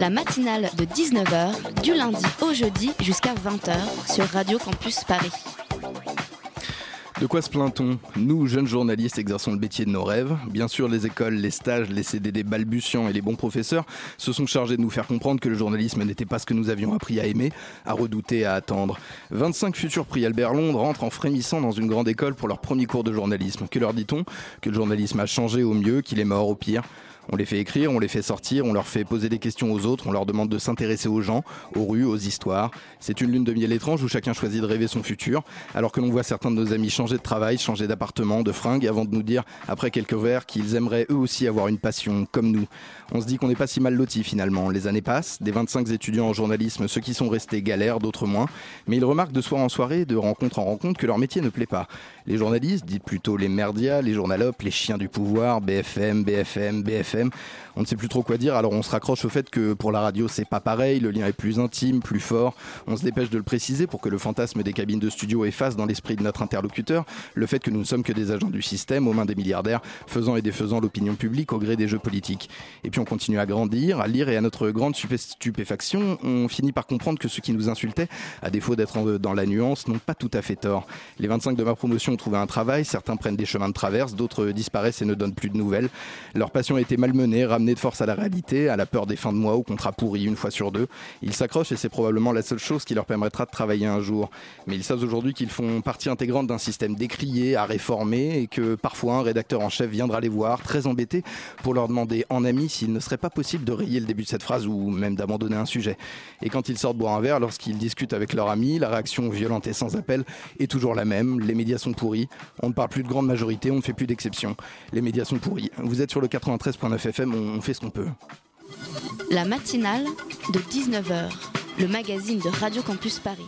La matinale de 19h, du lundi au jeudi jusqu'à 20h sur Radio Campus Paris. De quoi se plaint-on? Nous, jeunes journalistes, exerçons le métier de nos rêves. Bien sûr, les écoles, les stages, les CDD balbutiants et les bons professeurs se sont chargés de nous faire comprendre que le journalisme n'était pas ce que nous avions appris à aimer, à redouter, à attendre. 25 futurs prix Albert Londres rentrent en frémissant dans une grande école pour leur premier cours de journalisme. Que leur dit-on? Que le journalisme a changé au mieux, qu'il est mort au pire on les fait écrire, on les fait sortir, on leur fait poser des questions aux autres, on leur demande de s'intéresser aux gens, aux rues, aux histoires. C'est une lune de miel étrange où chacun choisit de rêver son futur, alors que l'on voit certains de nos amis changer de travail, changer d'appartement, de fringues, avant de nous dire, après quelques verres, qu'ils aimeraient eux aussi avoir une passion comme nous. On se dit qu'on n'est pas si mal lotis finalement. Les années passent, des 25 étudiants en journalisme, ceux qui sont restés galèrent, d'autres moins, mais ils remarquent de soir en soirée, de rencontre en rencontre, que leur métier ne plaît pas. Les journalistes, dites plutôt les merdias, les journalopes, les chiens du pouvoir, BFM, BFM, BFM, on ne sait plus trop quoi dire, alors on se raccroche au fait que pour la radio c'est pas pareil, le lien est plus intime, plus fort. On se dépêche de le préciser pour que le fantasme des cabines de studio efface dans l'esprit de notre interlocuteur le fait que nous ne sommes que des agents du système aux mains des milliardaires, faisant et défaisant l'opinion publique au gré des jeux politiques. Et puis on continue à grandir, à lire et à notre grande stupé- stupéfaction, on finit par comprendre que ceux qui nous insultaient, à défaut d'être dans la nuance, n'ont pas tout à fait tort. Les 25 de ma promotion ont trouvé un travail, certains prennent des chemins de traverse, d'autres disparaissent et ne donnent plus de nouvelles. Leur passion a été malmenée, ramenée de force à la réalité, à la peur des fins de mois, au contrat pourri une fois sur deux. Ils s'accrochent et c'est probablement la seule chose qui leur permettra de travailler un jour. Mais ils savent aujourd'hui qu'ils font partie intégrante d'un système décrié, à réformer, et que parfois un rédacteur en chef viendra les voir, très embêté, pour leur demander en ami s'il ne serait pas possible de rayer le début de cette phrase ou même d'abandonner un sujet. Et quand ils sortent boire un verre, lorsqu'ils discutent avec leur ami, la réaction violente et sans appel est toujours la même. Les médias sont pourris. On ne parle plus de grande majorité, on ne fait plus d'exception. Les médias sont pourris. Vous êtes sur le 93.9 FM, on fait ce qu'on peut. La matinale de 19h, le magazine de Radio Campus Paris.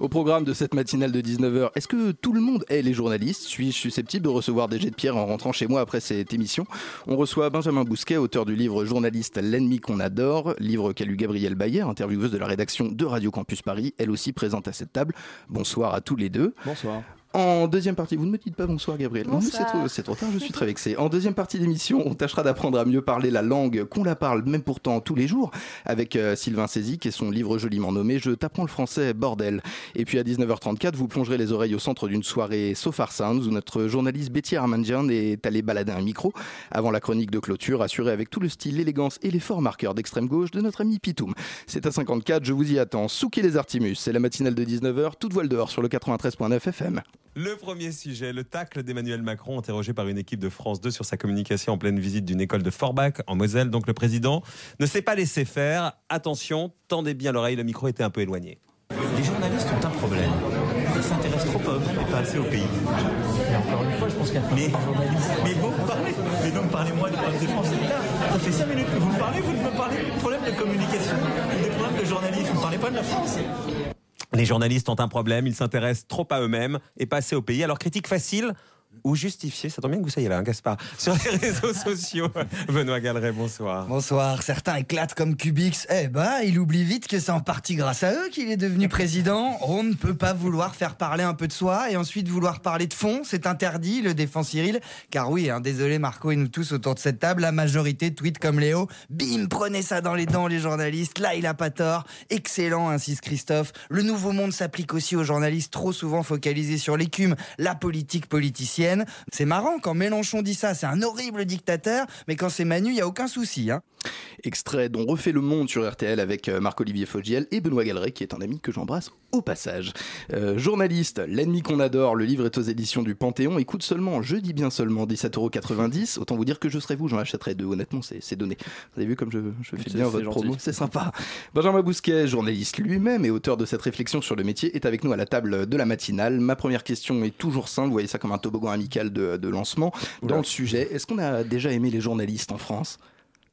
Au programme de cette matinale de 19h, est-ce que tout le monde est les journalistes? Suis-je susceptible de recevoir des jets de pierre en rentrant chez moi après cette émission? On reçoit Benjamin Bousquet, auteur du livre Journaliste, l'ennemi qu'on adore, livre qu'a lu Gabrielle Bayer, intervieweuse de la rédaction de Radio Campus Paris, elle aussi présente à cette table. Bonsoir à tous les deux. Bonsoir. En deuxième partie, vous ne me dites pas bonsoir Gabriel. Non, c'est trop, tard, je suis très vexé. En deuxième partie d'émission, on tâchera d'apprendre à mieux parler la langue qu'on la parle, même pourtant tous les jours, avec euh, Sylvain Sézic et son livre joliment nommé Je t'apprends le français, bordel. Et puis à 19h34, vous plongerez les oreilles au centre d'une soirée Sofar Sounds où notre journaliste Betty Armanjian est allé balader un micro avant la chronique de clôture, assurée avec tout le style, l'élégance et les forts marqueurs d'extrême gauche de notre ami Pitoum. C'est à 54, je vous y attends. Souquez les Artimus, c'est la matinale de 19h, toute voile dehors sur le 93.9 FM. Le premier sujet, le tacle d'Emmanuel Macron, interrogé par une équipe de France 2 sur sa communication en pleine visite d'une école de Forbach en Moselle. Donc le président ne s'est pas laissé faire. Attention, tendez bien l'oreille, le micro était un peu éloigné. Les journalistes ont un problème. Ils s'intéressent trop à eux-mêmes et pas assez au pays. Et encore une fois, je pense qu'il y a mais, mais vous parlez, mais donc parlez-moi du problème des Français. Là, ça fait 5 minutes que vous me parlez, vous ne me parlez plus de problème de communication, des problèmes de journalisme, vous ne parlez pas de la France. Les journalistes ont un problème, ils s'intéressent trop à eux-mêmes et pas assez au pays. Alors critique facile ou justifiée, ça tombe bien que vous soyez là, hein, Gaspard, sur les réseaux sociaux. Benoît Galeret, bonsoir. Bonsoir, certains éclatent comme Cubix. Eh ben, il oublie vite que c'est en partie grâce à eux qu'il est devenu président. On ne peut pas vouloir faire parler un peu de soi et ensuite vouloir parler de fond. C'est interdit, le défend Cyril. Car oui, hein, désolé Marco et nous tous autour de cette table, la majorité tweet comme Léo. Bim, prenez ça dans les dents les journalistes. Là, il a pas tort. Excellent, insiste Christophe. Le nouveau monde s'applique aussi aux journalistes trop souvent focalisés sur l'écume, la politique politicienne. C'est marrant quand Mélenchon dit ça, c'est un horrible dictateur, mais quand c'est Manu, il y a aucun souci. Hein. Extrait dont refait le monde sur RTL avec euh, Marc-Olivier Fogiel et Benoît Galeret, qui est un ami que j'embrasse au passage. Euh, journaliste, l'ennemi qu'on adore, le livre est aux éditions du Panthéon. Il coûte seulement, je dis bien seulement, 17,90€. Autant vous dire que je serais vous, j'en achèterais deux. Honnêtement, c'est donné. Vous avez vu comme je, je fais bien votre gentil. promo, c'est sympa. Benjamin Bousquet, journaliste lui-même et auteur de cette réflexion sur le métier, est avec nous à la table de la matinale. Ma première question est toujours simple, vous voyez ça comme un toboggan amical de, de lancement. Dans Oula. le sujet, est-ce qu'on a déjà aimé les journalistes en France?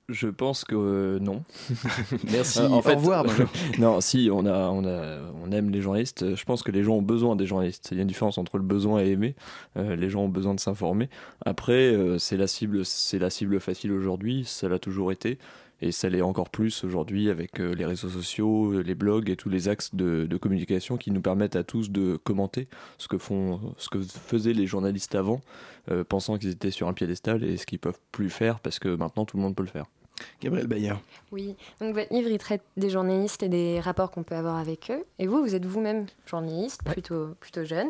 Je pense que euh, non. Merci. En Au fait, revoir, Benjamin. non, si on a, on a, on aime les journalistes. Je pense que les gens ont besoin des journalistes. Il y a une différence entre le besoin et aimer. Euh, les gens ont besoin de s'informer. Après, euh, c'est la cible, c'est la cible facile aujourd'hui. Ça l'a toujours été. Et ça l'est encore plus aujourd'hui avec les réseaux sociaux, les blogs et tous les axes de, de communication qui nous permettent à tous de commenter ce que font, ce que faisaient les journalistes avant, euh, pensant qu'ils étaient sur un piédestal et ce qu'ils peuvent plus faire parce que maintenant tout le monde peut le faire. Gabriel Bayer. Oui, donc votre livre, il traite des journalistes et des rapports qu'on peut avoir avec eux. Et vous, vous êtes vous-même journaliste, plutôt, plutôt jeune.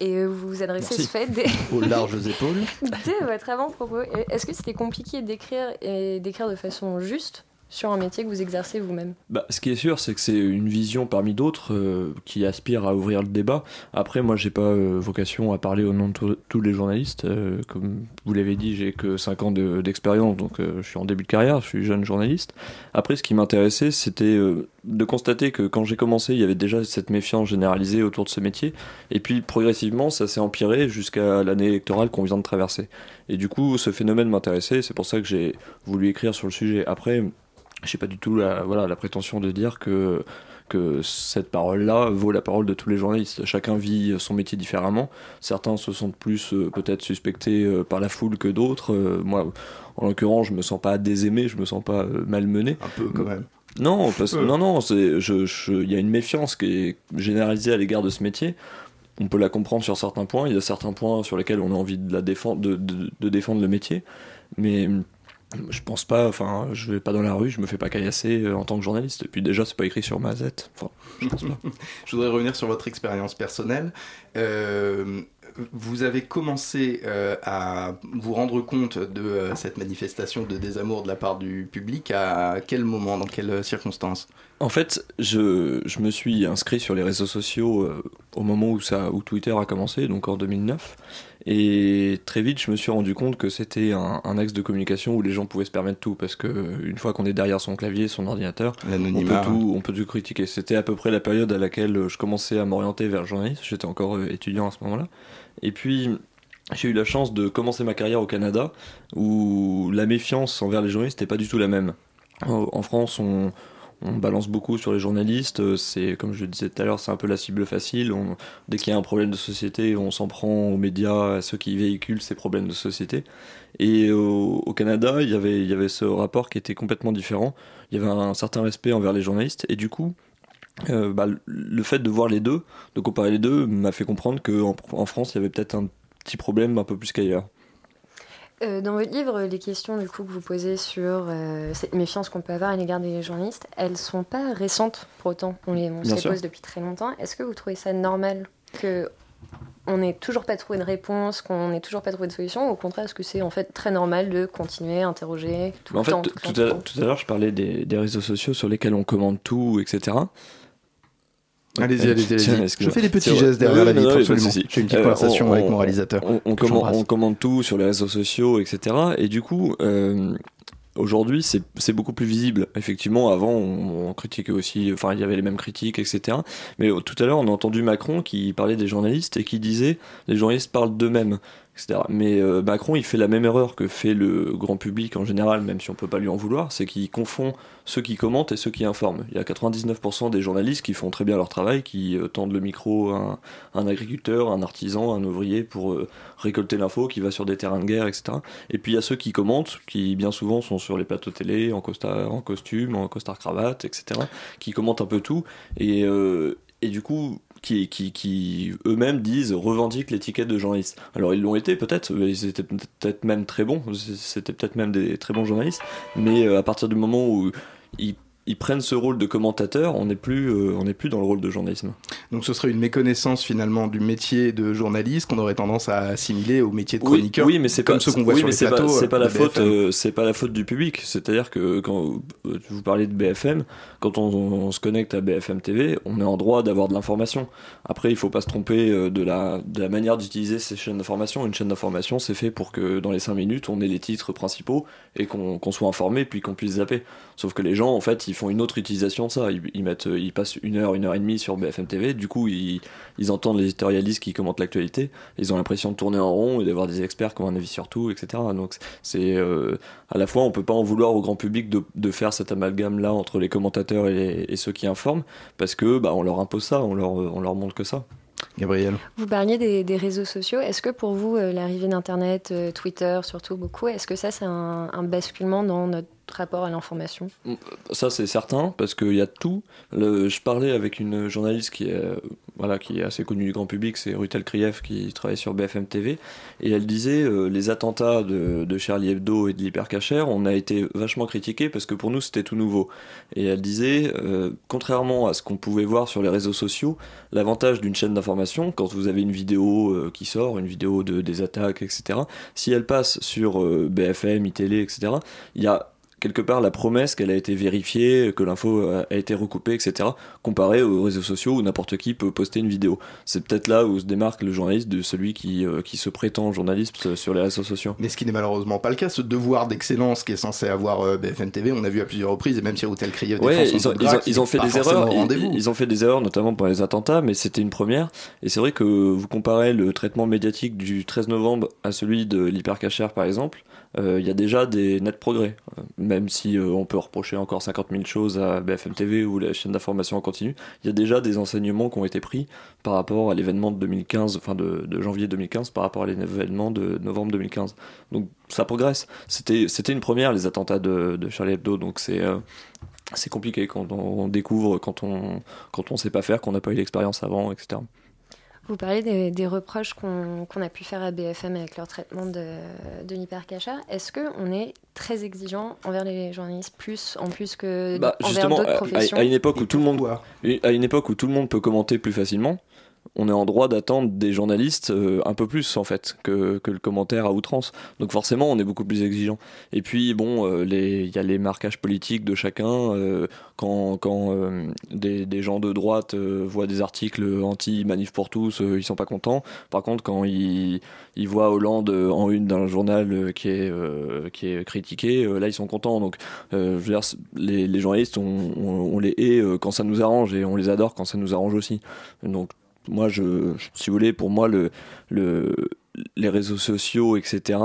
Et vous vous adressez Merci. ce fait dès, Aux larges épaules. dès votre avant-propos. Est-ce que c'était compliqué d'écrire et d'écrire de façon juste sur un métier que vous exercez vous-même? Bah, ce qui est sûr, c'est que c'est une vision parmi d'autres euh, qui aspire à ouvrir le débat. Après, moi, j'ai pas euh, vocation à parler au nom de tous- les journalistes. Euh, comme vous l'avez dit, j'ai que 5 ans de- d'expérience, donc je suis en début de carrière, je suis jeune journaliste. Après, ce qui m'intéressait, c'était de constater que quand j'ai commencé, il y avait déjà cette méfiance généralisée autour de ce métier. Et puis, progressivement, ça s'est empiré jusqu'à l'année électorale qu'on vient de traverser. Et du coup, ce phénomène m'intéressait, c'est pour ça que j'ai voulu écrire sur le sujet. Après, j'ai pas du tout la, voilà, la prétention de dire que, que cette parole-là vaut la parole de tous les journalistes. Chacun vit son métier différemment. Certains se sentent plus euh, peut-être suspectés euh, par la foule que d'autres. Euh, moi, en l'occurrence, je me sens pas désaimé, je me sens pas malmené. Un peu quand même. Non, parce, peu. non, non, je, je- il y a une méfiance qui est généralisée à l'égard de ce métier. On peut la comprendre sur certains points. Il y a certains points sur lesquels on a envie de la défendre, de, de- de défendre le métier, mais je pense pas. Enfin, je vais pas dans la rue, je me fais pas caillasser euh, en tant que journaliste. Et puis déjà, c'est pas écrit sur ma Z. Enfin, je pense pas. Je voudrais revenir sur votre expérience personnelle. Euh, vous avez commencé euh, à vous rendre compte de euh, cette manifestation de désamour de la part du public à quel moment, dans quelles circonstances? En fait, je, je me suis inscrit sur les réseaux sociaux au moment où, ça, où Twitter a commencé, donc en 2009. Et très vite, je me suis rendu compte que c'était un, un axe de communication où les gens pouvaient se permettre tout, parce que une fois qu'on est derrière son clavier, son ordinateur, on peut, tout, on peut tout critiquer. C'était à peu près la période à laquelle je commençais à m'orienter vers le journalisme. J'étais encore euh, étudiant à ce moment-là. Et puis, j'ai eu la chance de commencer ma carrière au Canada, où la méfiance envers les journalistes n'est pas du tout la même. En France, on, on balance beaucoup sur les journalistes. euh, C'est, comme je le disais tout à l'heure, c'est un peu la cible facile. Dès qu'il y a un problème de société, on s'en prend aux médias, à ceux qui véhiculent ces problèmes de société. Et au, Canada, il y, avait, ce rapport qui était complètement différent. Il y avait un certain respect envers les journalistes. Et du coup, euh, bah, le- fait de voir les deux, de comparer les deux, m'a fait comprendre qu'en en France, il y avait peut-être un petit problème un peu plus qu'ailleurs. Euh, Dans votre livre, les questions du coup que vous posez sur euh, cette méfiance qu'on peut avoir à l'égard des journalistes, elles sont pas récentes pour autant. On les, on se les pose depuis très longtemps. Est-ce que vous trouvez ça normal que on n'ait toujours pas trouvé de réponse, qu'on n'ait toujours pas trouvé de solution ou Au contraire, est-ce que c'est en fait très normal de continuer à interroger tout en fait, à, le temps tout à l'heure, je parlais des, des réseaux sociaux sur lesquels on commande tout, etc. Allez-y, allez-y, excuse-moi. Je fais des petits gestes derrière la vitre, absolument. J'ai une petite Euh, conversation on- avec on- mon réalisateur. On, commande, j'embrasse. on commande tout sur les réseaux sociaux, etc. Et du coup, euh, aujourd'hui, c'est beaucoup plus visible. Effectivement, avant, on, on critiquait aussi, enfin, il y avait les mêmes critiques, etc. Mais euh, tout à l'heure, on a entendu Macron qui parlait des journalistes et qui disait les journalistes parlent d'eux-mêmes, Mais euh, Macron, il fait la même erreur que fait le grand public en général, même si on peut pas lui en vouloir, c'est qu'il confond ceux qui commentent et ceux qui informent. Il y a 99% des journalistes qui font très bien leur travail, qui euh, tendent le micro à un, agriculteur, un artisan, un ouvrier pour euh, récolter l'info, qui va sur des terrains de guerre, etc. Et puis il y a ceux qui commentent, qui bien souvent sont sur les plateaux télé, en, en costume, en costard cravate, etc. Qui commentent un peu tout. Et du coup, qui, qui, qui eux-mêmes disent, revendiquent l'étiquette de journaliste. Alors ils l'ont été peut-être, ils étaient peut-être même très bons, c'était peut-être même des très bons journalistes, mais euh, à partir du moment où ils, prennent ce rôle de commentateur, on n'est plus, euh, plus dans le rôle de journalisme. Donc ce serait une méconnaissance finalement du métier de journaliste qu'on aurait tendance à assimiler au métier de Oui, chroniqueur. oui, mais c'est comme pas, ceux qu'on voit oui, sur mais les pas- plateaux. C'est pas, euh, la faute, euh, c'est pas la faute du public. C'est-à-dire que quand euh, vous parlez de BFM, quand on, on se connecte à BFM TV, on est en droit d'avoir de l'information. Après, il faut pas se tromper euh, de la, de la manière d'utiliser ces chaînes d'information. Une chaîne d'information, c'est fait pour que dans les 5 minutes, on ait les titres principaux et qu'on qu'on soit informé puis qu'on puisse zapper. Sauf que les gens, en fait, ils font une autre utilisation de ça. Ils, ils mettent, ils passent une heure, une heure et demie sur BFM TV. Du coup, ils, ils entendent les éditorialistes qui commentent l'actualité. Ils ont l'impression de tourner en rond et d'avoir des experts qui ont un avis sur tout, etc. Donc, c'est euh, à la fois, on peut pas en vouloir au grand public de, de faire cet amalgame là entre les commentateurs et, les- et ceux qui informent, parce que bah, on leur impose ça, on leur, on leur montre que ça. Gabriel. Vous parliez des, des réseaux sociaux. Est-ce que pour vous, euh, l'arrivée d'Internet, euh, Twitter surtout beaucoup, est-ce que ça c'est un, un basculement dans notre rapport à l'information Ça c'est certain parce qu'il y a tout. Je parlais avec une journaliste qui est, voilà, qui est assez connue du grand public, c'est Rutel Krief qui travaille sur BFM TV et elle disait euh, les attentats de, Charlie Hebdo et de l'hypercacher, on a été vachement critiqués parce que pour nous c'était tout nouveau. Et elle disait euh, contrairement à ce qu'on pouvait voir sur les réseaux sociaux, l'avantage d'une chaîne d'information quand vous avez une vidéo euh, qui sort, une vidéo de des attaques, etc. Si elle passe sur BFM, iTélé, etc. Il y a quelque part la promesse qu'elle a été vérifiée, que l'info a été recoupée, etc. Comparé aux réseaux sociaux où n'importe qui peut poster une vidéo. C'est peut-être là où se démarque le journaliste de celui qui, euh, qui se prétend journaliste sur les réseaux sociaux. Mais ce qui n'est malheureusement pas le cas, ce devoir d'excellence qui est censé avoir euh, BFM TV, on a vu à plusieurs reprises, et même si Routel Krief Ouais, défend son ils ont, ils ils fait des erreurs. Ils, ils ont fait des erreurs, notamment pour les attentats, mais c'était une première. Et c'est vrai que vous comparez le traitement médiatique du 13 novembre à celui de l'hypercacher, par exemple. Euh, Il y a déjà des nets progrès, Euh, même si euh, on peut reprocher encore 50 000 choses à BFM TV ou la chaîne d'information en continu. Il y a déjà des enseignements qui ont été pris par rapport à l'événement de 2015, enfin de, janvier 2015, par rapport à l'événement de novembre 2015. Donc ça progresse. C'était une première les attentats de, Charlie Hebdo, donc c'est c'est compliqué quand on découvre, quand on quand on sait pas faire, qu'on n'a pas eu l'expérience avant, etc. Vous parlez des, des reproches qu'on qu'on a pu faire à BFM avec leur traitement de, de l'hypercacha. Est-ce qu'on est très exigeant envers les journalistes, plus en plus que Bah, envers justement, d'autres à, professions à- à une époque où tout le monde, à une époque où tout le monde peut commenter plus facilement, on est en droit d'attendre des journalistes euh, un peu plus en fait que, que le commentaire à outrance. Donc forcément, on est beaucoup plus exigeant. Et puis bon, euh, il y a les marquages politiques de chacun. euh, quand quand des, gens de droite voient des articles anti-manif pour tous, ils sont pas contents. Par contre, quand ils, ils voient Hollande en une d'un journal qui est qui est critiqué, là ils sont contents. Donc je veux dire, les, journalistes, on, on, les hait quand ça nous arrange et on les adore quand ça nous arrange aussi. Donc moi, je, si vous voulez, pour moi, le, le, les réseaux sociaux, etc.,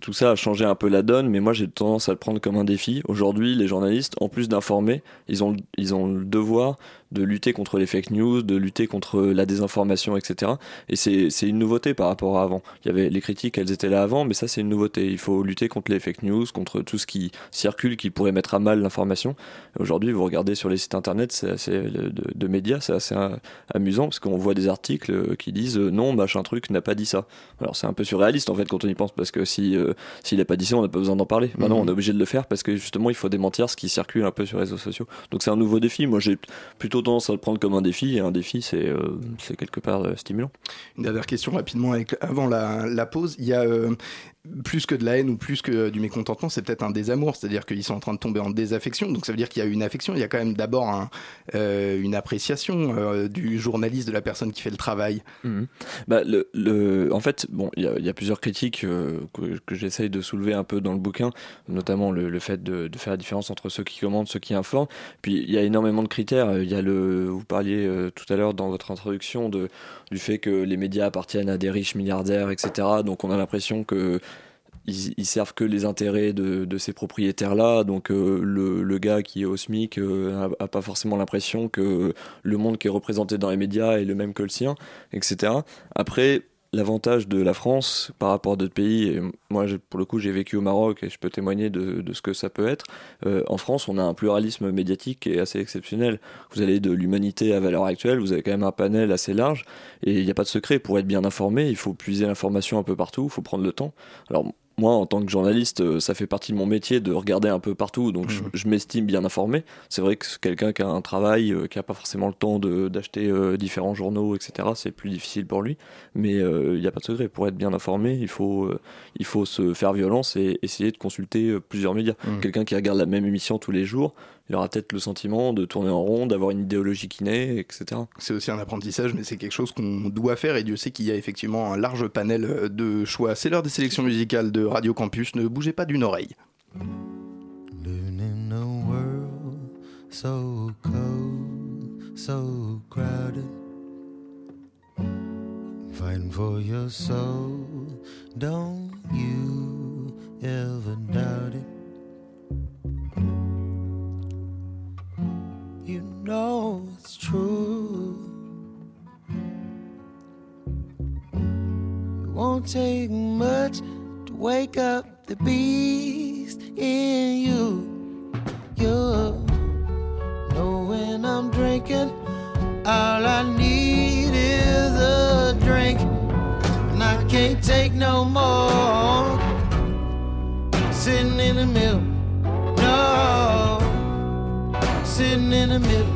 tout ça a changé un peu la donne, mais moi j'ai tendance à le prendre comme un défi. Aujourd'hui, les journalistes, en plus d'informer, ils ont, ils ont le devoir de lutter contre les fake news, de lutter contre la désinformation, etc. Et c'est une nouveauté par rapport à avant. Il y avait les critiques, elles étaient là avant, mais ça c'est une nouveauté. Il faut lutter contre les fake news, contre tout ce qui circule, qui pourrait mettre à mal l'information. Aujourd'hui, vous regardez sur les sites internet assez, de, de médias, c'est assez euh, amusant parce qu'on voit des articles euh, qui disent euh, non, machin truc n'a pas dit ça. Alors c'est un peu surréaliste en fait quand on y pense parce que si euh, s'il a pas dit ça, on n'a pas besoin d'en parler. Maintenant, Mhm. on est obligé de le faire parce que justement, il faut démentir ce qui circule un peu sur les réseaux sociaux. Donc c'est un nouveau défi. Moi, j'ai plutôt tendance à le prendre comme un défi et un défi, c'est euh, quelque part euh, stimulant. Une dernière question rapidement avec, avant la, la pause. Il y a euh, plus que de la haine ou plus que du mécontentement, c'est peut-être un désamour, c'est-à-dire qu'ils sont en train de tomber en désaffection. Donc ça veut dire qu'il y a une affection. Il y a quand même d'abord euh, une appréciation euh, du journaliste, de la personne qui fait le travail. Mhm. Bah, le, le, en fait, bon, il y a, plusieurs critiques euh, que, j'essaye de soulever un peu dans le bouquin, notamment le, fait de, de faire la différence entre ceux qui commandent, ceux qui informent. Puis il y a énormément de critères. Y a le, vous parliez tout à l'heure dans votre introduction de, du fait que les médias appartiennent à des riches milliardaires, etc. Donc on a l'impression que ils, ils servent que les intérêts de, de ces propriétaires-là. Donc euh, le, le gars qui est au SMIC euh, pas forcément l'impression que le monde qui est représenté dans les médias est le même que le sien, etc. Après, l'avantage de la France par rapport à d'autres pays, et moi pour le coup j'ai vécu au Maroc et je peux témoigner de, de ce que ça peut être, euh, en France on a un pluralisme médiatique qui est assez exceptionnel. Vous allez de l'humanité à valeur actuelle, vous avez quand même un panel assez large et il n'y a pas de secret. Pour être bien informé, il faut puiser l'information un peu partout, il faut prendre le temps. Alors moi, en tant que journaliste, euh, ça fait partie de mon métier de regarder un peu partout, donc je, je m'estime bien informé. C'est vrai que quelqu'un qui a un travail, euh, qui a pas forcément le temps d'acheter euh, différents journaux, etc., c'est plus difficile pour lui. Mais euh, il n'y a pas de secret. Pour être bien informé, il faut, il faut se faire violence et essayer de consulter plusieurs médias. Mhm. Quelqu'un qui regarde la même émission tous les jours, il aura peut-être le sentiment de tourner en rond, d'avoir une idéologie qui naît, etc. C'est aussi un apprentissage, mais c'est quelque chose qu'on doit faire et Dieu sait qu'il y a effectivement un large panel euh, de choix. C'est l'heure des sélections musicales de Radio Campus. Ne bougez pas d'une oreille. Living in a world so cold, so crowded. Fighting for your soul, don't you ever doubt it? Take much to wake up the beast in you. You know when I'm drinking, all I need is a drink, and I can't take no more. Sitting in the middle, no. Sitting in the middle,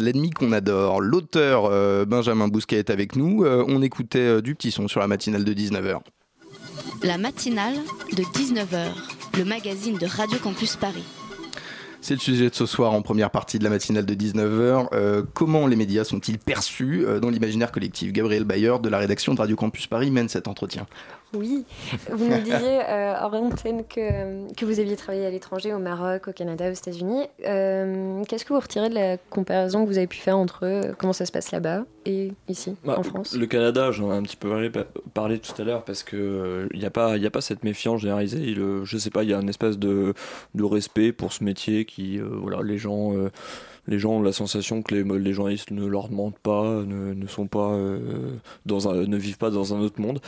L'ennemi qu'on adore, l'auteur euh, Benjamin Bousquet est avec nous. Euh, on écoutait euh, du petit son sur la matinale de 19h. La matinale de 19h, le magazine de Radio Campus Paris. C'est le sujet de ce soir en première partie de la matinale de 19h. Euh, comment les médias sont-ils perçus dans l'imaginaire collectif? Gabriel Bayer de la rédaction de Radio Campus Paris mène cet entretien. Oui, vous nous disiez euh, hors antenne que, que vous aviez travaillé à l'étranger, au Maroc, au Canada, aux États-Unis. Euh, Qu'est-ce que vous retirez de la comparaison que vous avez pu faire entre euh, comment ça se passe là-bas et ici, Bah, en France? Le Canada, j'en ai un petit peu parlé, parlé tout à l'heure parce que il n'y a pas y a pas cette méfiance généralisée. Il, euh, je sais pas, il y a une espèce de, de respect pour ce métier qui euh, voilà les gens euh, les gens ont la sensation que les, les journalistes ne leur demandent pas, ne, ne sont pas euh, dans un, ne vivent pas dans un autre monde.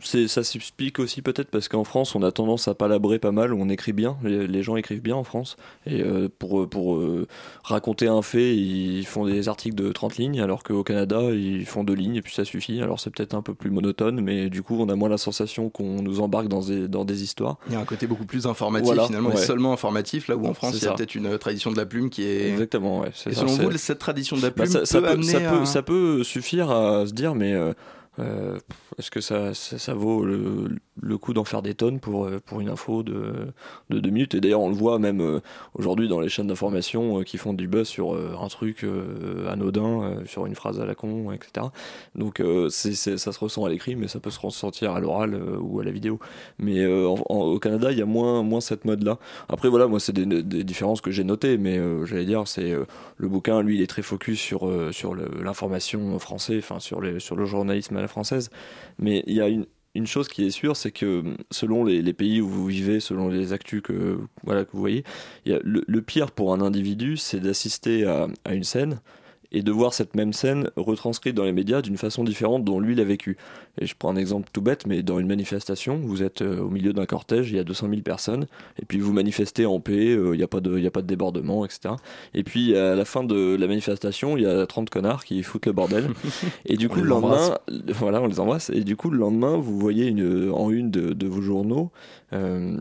Ça s'explique aussi peut-être parce qu'en France on a tendance à palabrer pas mal, on écrit bien, les, les gens écrivent bien en France et euh, pour pour euh, raconter un fait ils font des articles de 30 lignes alors qu'au Canada ils font deux lignes et puis ça suffit. Alors c'est peut-être un peu plus monotone mais du coup on a moins la sensation qu'on nous embarque dans des dans des histoires. Il y a un côté beaucoup plus informatif Voilà, finalement, et seulement informatif, là où en France il y a peut-être une euh, tradition de la plume qui est... Exactement, ouais. Et ça, selon vous, cette tradition de la Bah, plume ça, ça peut peut, amener ça, à- peut, ça peut suffire à se dire, mais euh, Euh, Est-ce que ça, ça, vaut le, coup d'en faire des tonnes pour, euh, pour une info de, de deux minutes? Et d'ailleurs, on le voit même euh, aujourd'hui dans les chaînes d'information qui font du buzz sur un truc anodin, sur une phrase à la con, etc. Donc c'est- ça se ressent à l'écrit, mais ça peut se ressentir à l'oral ou à la vidéo. Mais au Canada, il y a moins, moins cette mode-là. Après, voilà, moi, c'est des, différences que j'ai notées, mais j'allais dire, c'est le bouquin, lui, il est très focus sur, sur l'information française, sur, les- sur le journalisme française. Mais il y a une, chose qui est sûre, c'est que selon les, pays où vous vivez, selon les actus que, voilà, que vous voyez, le, pire pour un individu, c'est d'assister à une scène et de voir cette même scène retranscrite dans les médias d'une façon différente dont lui l'a vécu. Et je prends un exemple tout bête, mais dans une manifestation, vous êtes euh, au milieu d'un cortège, il y a 200 000 personnes, et puis vous manifestez en paix, euh, il n'y a, pas de- y a pas de débordement, etc. Et puis à la fin de la manifestation, il y a 30 connards qui foutent le bordel. et du coup, le lendemain, voilà, on les embrasse. Et du coup, le lendemain, vous voyez une, en une de, de vos journaux. euh,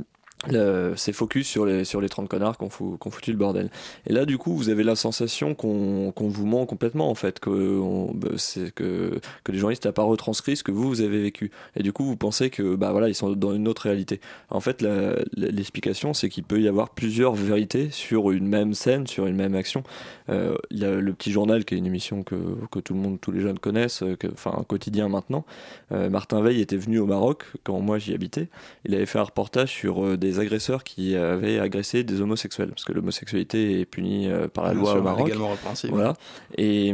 c'est focus sur les, sur les 30 connards qui ont, fou- qui ont foutu le bordel. Et là, du coup, vous avez la sensation qu'on qu'on vous ment complètement, en fait, que, on- bah, que, que les journalistes n'ont pas retranscrit ce que vous, vous avez vécu. Et du coup, vous pensez que, bah voilà, ils sont dans une autre réalité. En fait, l'explication, c'est qu'il peut y avoir plusieurs vérités sur une même scène, sur une même action. Euh, Il y a le Petit Journal, qui est une émission que, que tout le monde, tous les jeunes connaissent, enfin, un quotidien maintenant. Euh, Martin Veil était venu au Maroc quand moi j'y habitais. Il avait fait un reportage sur euh, des agresseurs qui avaient agressé des homosexuels, parce que l'homosexualité est punie euh, par la Bien loi sûr, au Maroc. Voilà. Et,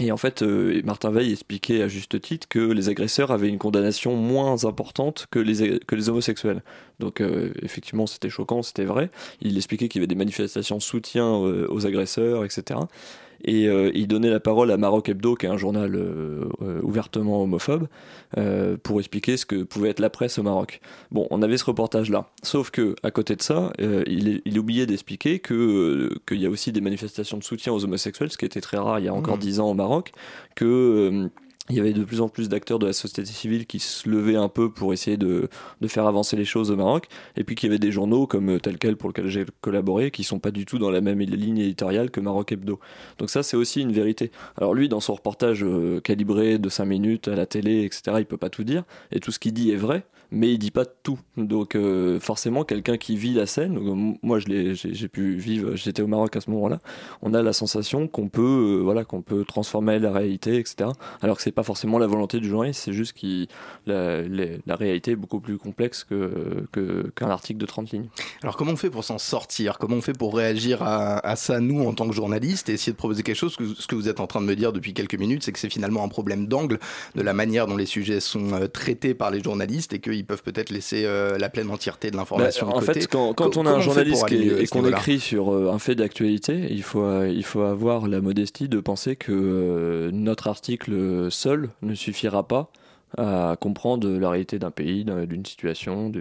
et en fait, euh, Martin Veil expliquait à juste titre que les agresseurs avaient une condamnation moins importante que les, que les homosexuels. Donc euh, effectivement, c'était choquant, c'était vrai. Il expliquait qu'il y avait des manifestations de soutien aux agresseurs, etc. Et euh, il donnait la parole à Maroc Hebdo, qui est un journal euh, euh, ouvertement homophobe, euh, pour expliquer ce que pouvait être la presse au Maroc. Bon, on avait ce reportage-là. Sauf que, à côté de ça, il, il oubliait d'expliquer que qu'il y a aussi des manifestations de soutien aux homosexuels, ce qui était très rare il y a encore Mhm. dix ans au Maroc, que il y avait de plus en plus d'acteurs de la société civile qui se levaient un peu pour essayer de, de faire avancer les choses au Maroc, et puis qu'il y avait des journaux comme euh, tel quel pour lequel j'ai collaboré qui sont pas du tout dans la même ligne éditoriale que Maroc Hebdo. Donc ça c'est aussi une vérité. Alors lui dans son reportage euh, calibré de 5 minutes à la télé etc il peut pas tout dire, et tout ce qu'il dit est vrai, mais il dit pas tout. Donc euh, forcément quelqu'un qui vit la scène, moi j'ai, pu vivre, j'étais au Maroc à ce moment-là, on a la sensation qu'on peut, voilà, qu'on peut transformer la réalité, etc. Alors que c'est pas forcément la volonté du journaliste, c'est juste que la, réalité est beaucoup plus complexe que, que- qu'un article de 30 lignes. Alors comment on fait pour s'en sortir? Comment on fait pour réagir à, à ça, nous, en tant que journalistes, et essayer de proposer quelque chose? Que, Ce que vous êtes en train de me dire depuis quelques minutes, c'est que c'est finalement un problème d'angle, de la manière dont les sujets sont euh, traités par les journalistes, et qu'ils peuvent peut-être laisser euh, la pleine entièreté de l'information Bah, en côté. fait, quand, on a un journaliste et qu'on écrit sur euh, un fait d'actualité, il faut, il faut avoir la modestie de penser que euh, notre article seul ne suffira pas à comprendre la réalité d'un pays, d'un- d'une situation,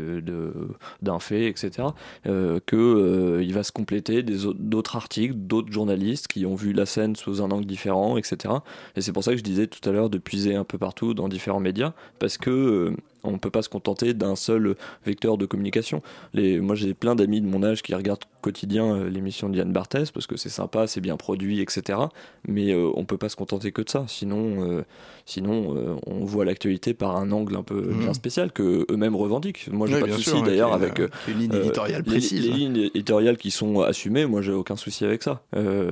d'un fait, etc. Euh, que euh, il va se compléter d'autres articles, d'autres journalistes qui ont vu la scène sous un angle différent, etc. Et c'est pour ça que je disais tout à l'heure de puiser un peu partout dans différents médias, parce que euh, on peut pas se contenter d'un seul vecteur de communication. Les, moi, j'ai plein d'amis de mon âge qui regardent quotidien euh, l'émission de Yann Barthès parce que c'est sympa, c'est bien produit, etc. Mais euh, on peut pas se contenter que de ça. Sinon, euh, sinon euh, on voit l'actualité par un angle un peu bien spécial que eux-mêmes revendiquent. Moi, j'ai Oui, pas de souci d'ailleurs avec une- ligne éditoriale les- précise. Les, lignes éditoriales qui sont assumées, moi, j'ai aucun souci avec ça.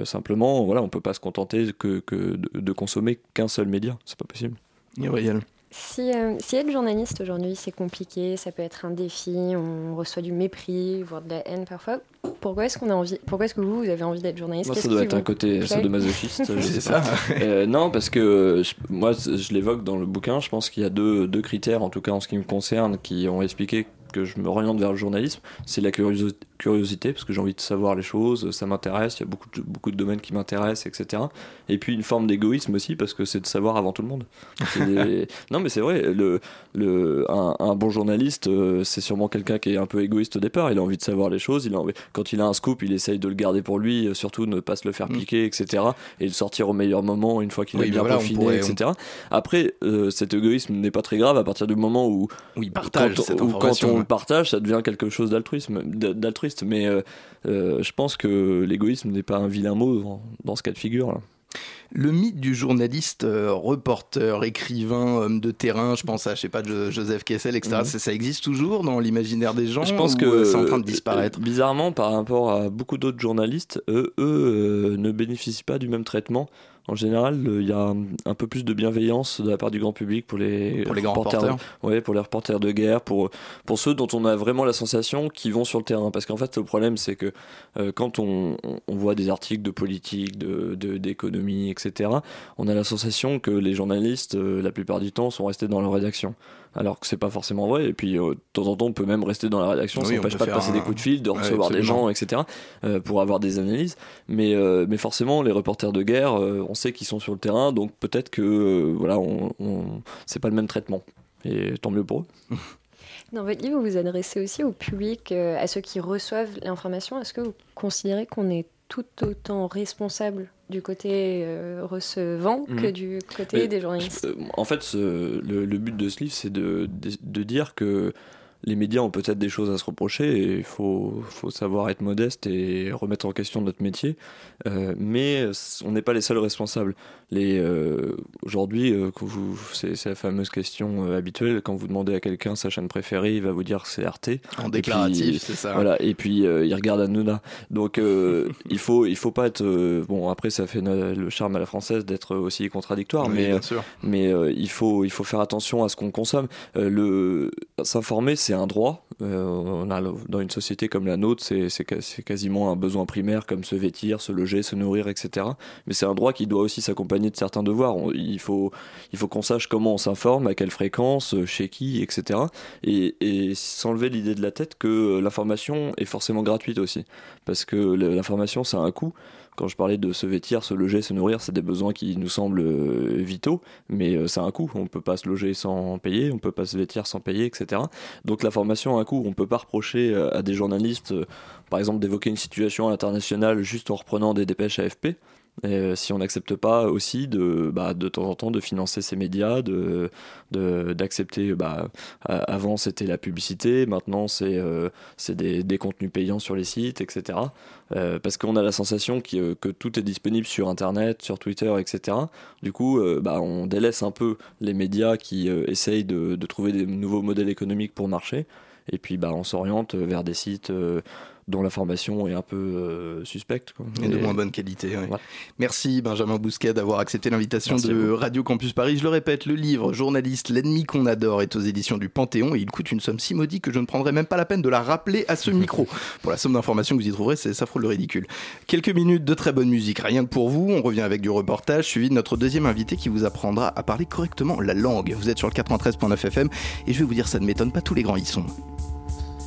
Simplement, voilà, on peut pas se contenter que, que de, de consommer qu'un seul média. C'est pas possible. Gabriel. Si, euh, si être journaliste aujourd'hui, c'est compliqué, ça peut être un défi, on reçoit du mépris, voire de la haine parfois. Pourquoi est-ce qu'on a envie Pourquoi est-ce que vous, vous avez envie d'être journaliste? Moi, ça doit être un côté sadomasochiste. je C'est sais pas. ça. Euh, non, parce que je- moi, je l'évoque dans le bouquin. Je pense qu'il y a deux, deux critères, en tout cas en ce qui me concerne, qui ont expliqué que je me oriente vers le journalisme. C'est la curiosi- curiosité, parce que j'ai envie de savoir les choses, ça m'intéresse. Il y a beaucoup de, beaucoup de domaines qui m'intéressent, etc. Et puis une forme d'égoïsme aussi, parce que c'est de savoir avant tout le monde. Des- non, mais c'est vrai. Le, le, un, un bon journaliste, euh, c'est sûrement quelqu'un qui est un peu égoïste au départ. Il a envie de savoir les choses. Il a envie- quand il a un scoop, il essaye de le garder pour lui, euh, surtout ne pas se le faire Mm. piquer, etc. Et le sortir au meilleur moment, une fois qu'il Oui, bien voilà, on peaufiné, pourrait- etc. Après, euh, cet égoïsme n'est pas très grave à partir du moment où, il partage quand, cette où quand on le partage, ça devient quelque chose d'altruisme, Mais euh, euh, je pense que l'égoïsme n'est pas un vilain mot dans, ce cas de figure. là. Le mythe du journaliste, euh, reporter, écrivain, homme de terrain, je pense à, je sais pas, Jo- Joseph Kessel, etc. Mhm. Ça, ça existe toujours dans l'imaginaire des gens Je pense que euh, c'est en train de disparaître? bizarrement, par rapport à beaucoup d'autres journalistes, eux, eux, euh, ne bénéficient pas du même traitement. En général, euh, il y a un, un peu plus de bienveillance de la part du grand public pour les, Pour les grands reporters. ouais, pour les reporters de guerre, pour pour ceux dont on a vraiment la sensation qu'ils vont sur le terrain. Parce qu'en fait, le problème, c'est que euh, quand on, voit des articles de politique, de de- d'économie, etc., on a la sensation que les journalistes, euh, la plupart du temps, sont restés dans leur rédaction. Alors que c'est pas forcément vrai. Et puis, euh, de temps en temps, on peut même rester dans la rédaction. Oui, ça n'empêche pas de passer un- des coups de fil, de Ouais, recevoir des gens, etc., euh, pour avoir des analyses. Mais, euh, mais forcément, les reporters de guerre, euh, on sait qu'ils sont sur le terrain, donc peut-être que euh, voilà, on, on- c'est pas le même traitement. Et tant mieux pour eux. Dans votre livre, vous vous adressez aussi au public, euh, à ceux qui reçoivent l'information. Est-ce que vous considérez qu'on est tout autant responsable du côté euh, recevant que Mhm. du côté Mais, des journalistes En fait, ce- le, le but de ce livre, c'est de, de, de dire que les médias ont peut-être des choses à se reprocher et il faut, faut savoir être modeste et remettre en question notre métier. Euh, mais on n'est pas les seuls responsables. Les, euh, aujourd'hui, euh, c'est, la fameuse question euh, habituelle. Quand vous demandez à quelqu'un sa chaîne préférée, il va vous dire que c'est Arte. En déclaratif, c'est ça. Voilà. Et puis il regarde Hanouna. Donc il faut, il faut pas être. bon, après ça fait le charme à la française d'être aussi contradictoire, Oui, mais bien sûr. mais il faut il faut faire attention à ce qu'on consomme. Le s'informer c'est un droit. On a dans une société comme la nôtre, c'est quasiment un besoin primaire comme se vêtir, se loger, se nourrir, etc. Mais c'est un droit qui doit aussi s'accompagner de certains devoirs. Il faut il faut qu'on sache comment on s'informe, à quelle fréquence, euh, chez qui, etc. Et, et s'enlever l'idée de la tête que euh, l'information est forcément gratuite aussi, parce que l'information ça a un coût. Quand je parlais de se vêtir, se loger, se nourrir, c'est des besoins qui nous semblent euh, vitaux, mais ça a un coût. On peut pas se loger sans payer, on peut pas se vêtir sans payer, etc. Donc la formation a un coût. On peut pas reprocher à des journalistes, par exemple, d'évoquer une situation internationale juste en reprenant des dépêches AFP. Et, euh, si on n'accepte pas aussi de, bah, de temps en temps de financer ces médias, de d'accepter, bah, avant c'était la publicité, maintenant c'est euh, c'est des, des contenus payants sur les sites, etc. Euh, parce qu'on a la sensation qui, euh, que tout est disponible sur Internet, sur Twitter, etc. Du coup, bah, on délaisse un peu les médias qui essayent de, de trouver des nouveaux modèles économiques pour marcher. Et puis, on s'oriente vers des sites dont l'information est un peu euh, suspecte. quoi. Et de Et- moins bonne qualité. ouais. Merci Benjamin Bousquet d'avoir accepté l'invitation de. Radio Campus Paris. Je le répète, le livre Journaliste, l'ennemi qu'on adore est aux éditions du Panthéon et il coûte une somme si maudite que je ne prendrai même pas la peine de la rappeler à ce micro. pour la somme d'informations que vous y trouverez, ça frôle le ridicule. Quelques minutes de très bonne musique, rien que pour vous. On revient avec du reportage suivi de notre deuxième invité qui vous apprendra à parler correctement la langue. Vous êtes sur le 93.9 FM et je vais vous dire, ça ne m'étonne pas, tous les grands y sont.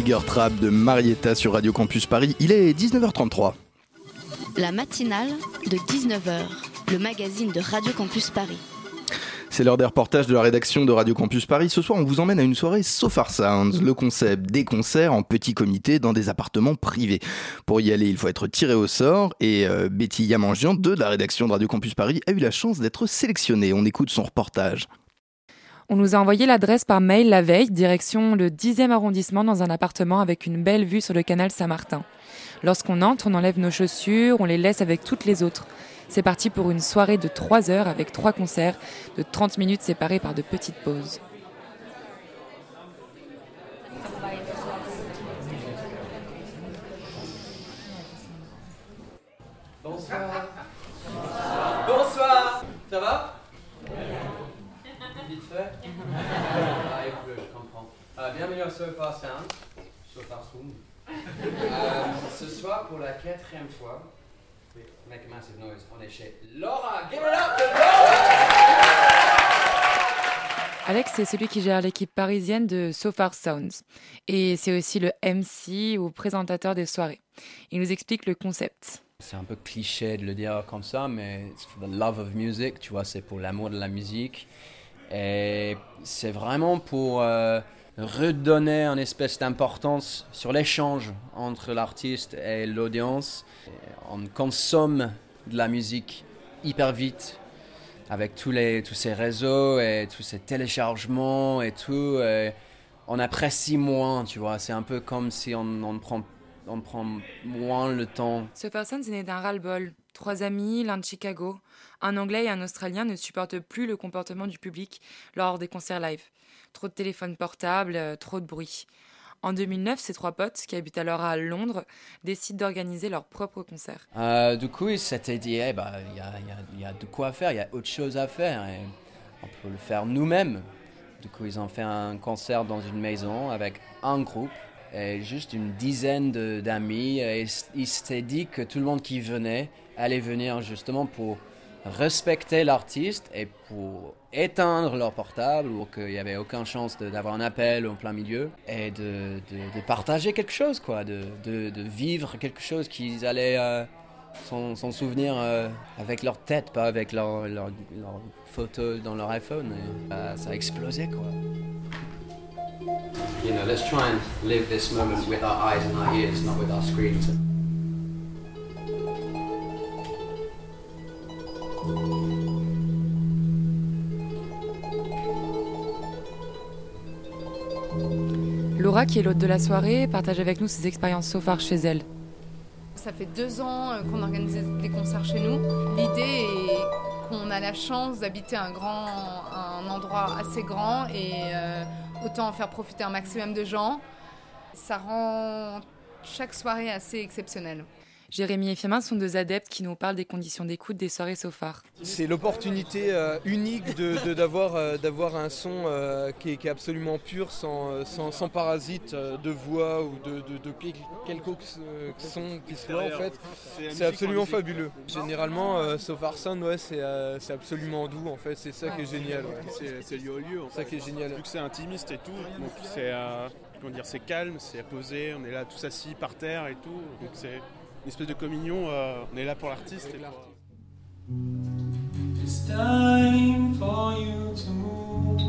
Tiger Trap de Marietta sur Radio Campus Paris. Il est 19h33. La matinale de 19h, le magazine de Radio Campus Paris. C'est l'heure des reportages de la rédaction de Radio Campus Paris. Ce soir, on vous emmène à une soirée So Far Sounds, le concept des concerts en petit comité dans des appartements privés. Pour y aller, il faut être tiré au sort et euh, Betty Yamangian de la rédaction de Radio Campus Paris a eu la chance d'être sélectionnée. On écoute son reportage. On nous a envoyé l'adresse par mail la veille, direction le 10e arrondissement dans un appartement avec une belle vue sur le canal Saint-Martin. Lorsqu'on entre, on enlève nos chaussures, on les laisse avec toutes les autres. C'est parti pour une soirée de 3 heures avec trois concerts de 30 minutes séparés par de petites pauses. Ça va Vite fait Ah, écoute, je comprends. Euh, bienvenue à Sofa Sound. Sofa Sound. Euh, ce soir, pour la quatrième fois, oui, make a massive noise, on est chez Laura. Give it up to Laura Alex, c'est celui qui gère l'équipe parisienne de So Far Sounds. Et c'est aussi le MC ou présentateur des soirées. Il nous explique le concept. C'est un peu cliché de le dire comme ça, mais c'est for the love of music, tu vois, c'est pour l'amour de la musique. Et c'est vraiment pour euh, redonner une espèce d'importance sur l'échange entre l'artiste et l'audience. On consomme de la musique hyper vite avec tous, les, tous ces réseaux et tous ces téléchargements et tout. on apprécie moins, tu vois. C'est un peu comme si on, on prend on prend moins le temps. Ce personne est né d'un ras-le-bol. Trois amis, l'un de Chicago, un Anglais et un Australien ne supportent plus le comportement du public lors des concerts live. Trop de téléphones portables, euh, trop de bruit. En 2009, ces trois potes, qui habitent alors à Londres, décident d'organiser leur propre concert. Euh, du coup, ils s'étaient dit, eh ben, il y, a, de quoi faire, il y a autre chose à faire, et on peut le faire nous-mêmes. Du coup, ils ont fait un concert dans une maison avec un groupe et juste une dizaine d'amis. Ils s'étaient dit que tout le monde qui venait allait venir justement pour respecter l'artiste et pour éteindre leur portable ou qu'il n'y avait aucune chance d'avoir un appel en plein milieu et de, de- partager quelque chose, quoi, de, de- vivre quelque chose qu'ils allaient euh, s'en souvenir euh, avec leur tête, pas avec leur, leur, photo dans leur iPhone. Euh, ça a explosé, quoi. Let's try and live this moment with our eyes and our ears, not with our screens. Laura, qui est l'hôte de la soirée, partage avec nous ses expériences so far chez elle. Ça fait deux ans euh, qu'on organise des concerts chez nous. L'idée est qu'on a la chance d'habiter un un endroit assez grand et euh, autant en faire profiter un maximum de gens. Ça rend chaque soirée assez exceptionnelle. Jérémy et Firmin sont deux adeptes qui nous parlent des conditions d'écoute des soirées so far. C'est l'opportunité euh, unique de- de- d'avoir euh, d'avoir un son euh, qui, est, qui est absolument pur, sans, sans, sans parasite de voix ou de, de, de quel- quelconque euh, son qui soit en fait. C'est absolument fabuleux. Généralement, euh, So Far Sound, ouais, c'est euh, c'est absolument doux en fait, c'est ça qui est génial. ouais. C'est lieu au lieu. En Ça fait. qui est génial. Vu que c'est intimiste et tout, donc c'est euh, comment dire, c'est calme, c'est posé. On est là tous assis par terre et tout, donc c'est une espèce de communion. euh, on est là pour l'artiste. et pour- It's time for you to move.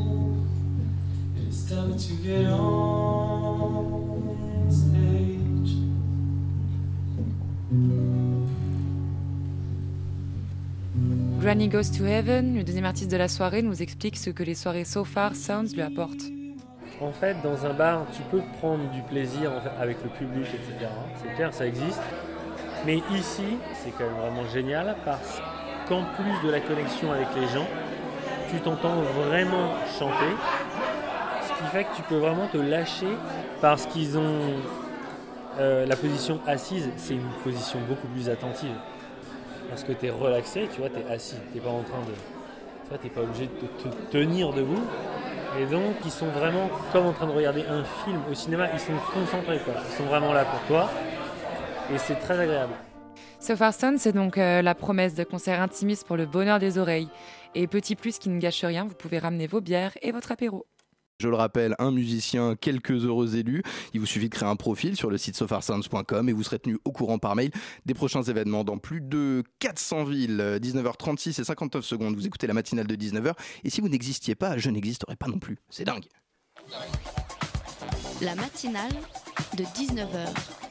It's time to get on stage. Granny Goes to Heaven, le deuxième artiste de la soirée, nous explique ce que les soirées so far Sounds lui apportent. En fait, dans un bar, tu peux prendre du plaisir en fait, avec le public, etc. C'est clair, ça existe. Mais ici, c'est quand même vraiment génial parce qu'en plus de la connexion avec les gens, tu t'entends vraiment chanter. Ce qui fait que tu peux vraiment te lâcher parce qu'ils ont euh, la position assise, c'est une position beaucoup plus attentive. Parce que tu es relaxé, tu vois, tu es assis, tu n'es pas en train de. Tu tu pas obligé de te tenir debout. Et donc, ils sont vraiment comme en train de regarder un film au cinéma, ils sont concentrés, quoi. Ils sont vraiment là pour toi. Et c'est très agréable. So Far c'est donc euh, la promesse de concerts intimistes pour le bonheur des oreilles. Et petit plus qui ne gâche rien, vous pouvez ramener vos bières et votre apéro. Je le rappelle, un musicien, quelques heureux élus. Il vous suffit de créer un profil sur le site sofarsounds.com et vous serez tenu au courant par mail des prochains événements dans plus de 400 villes. 19h36 et 59 secondes. Vous écoutez la matinale de 19h. Et si vous n'existiez pas, je n'existerai pas non plus. C'est dingue. La matinale de 19h.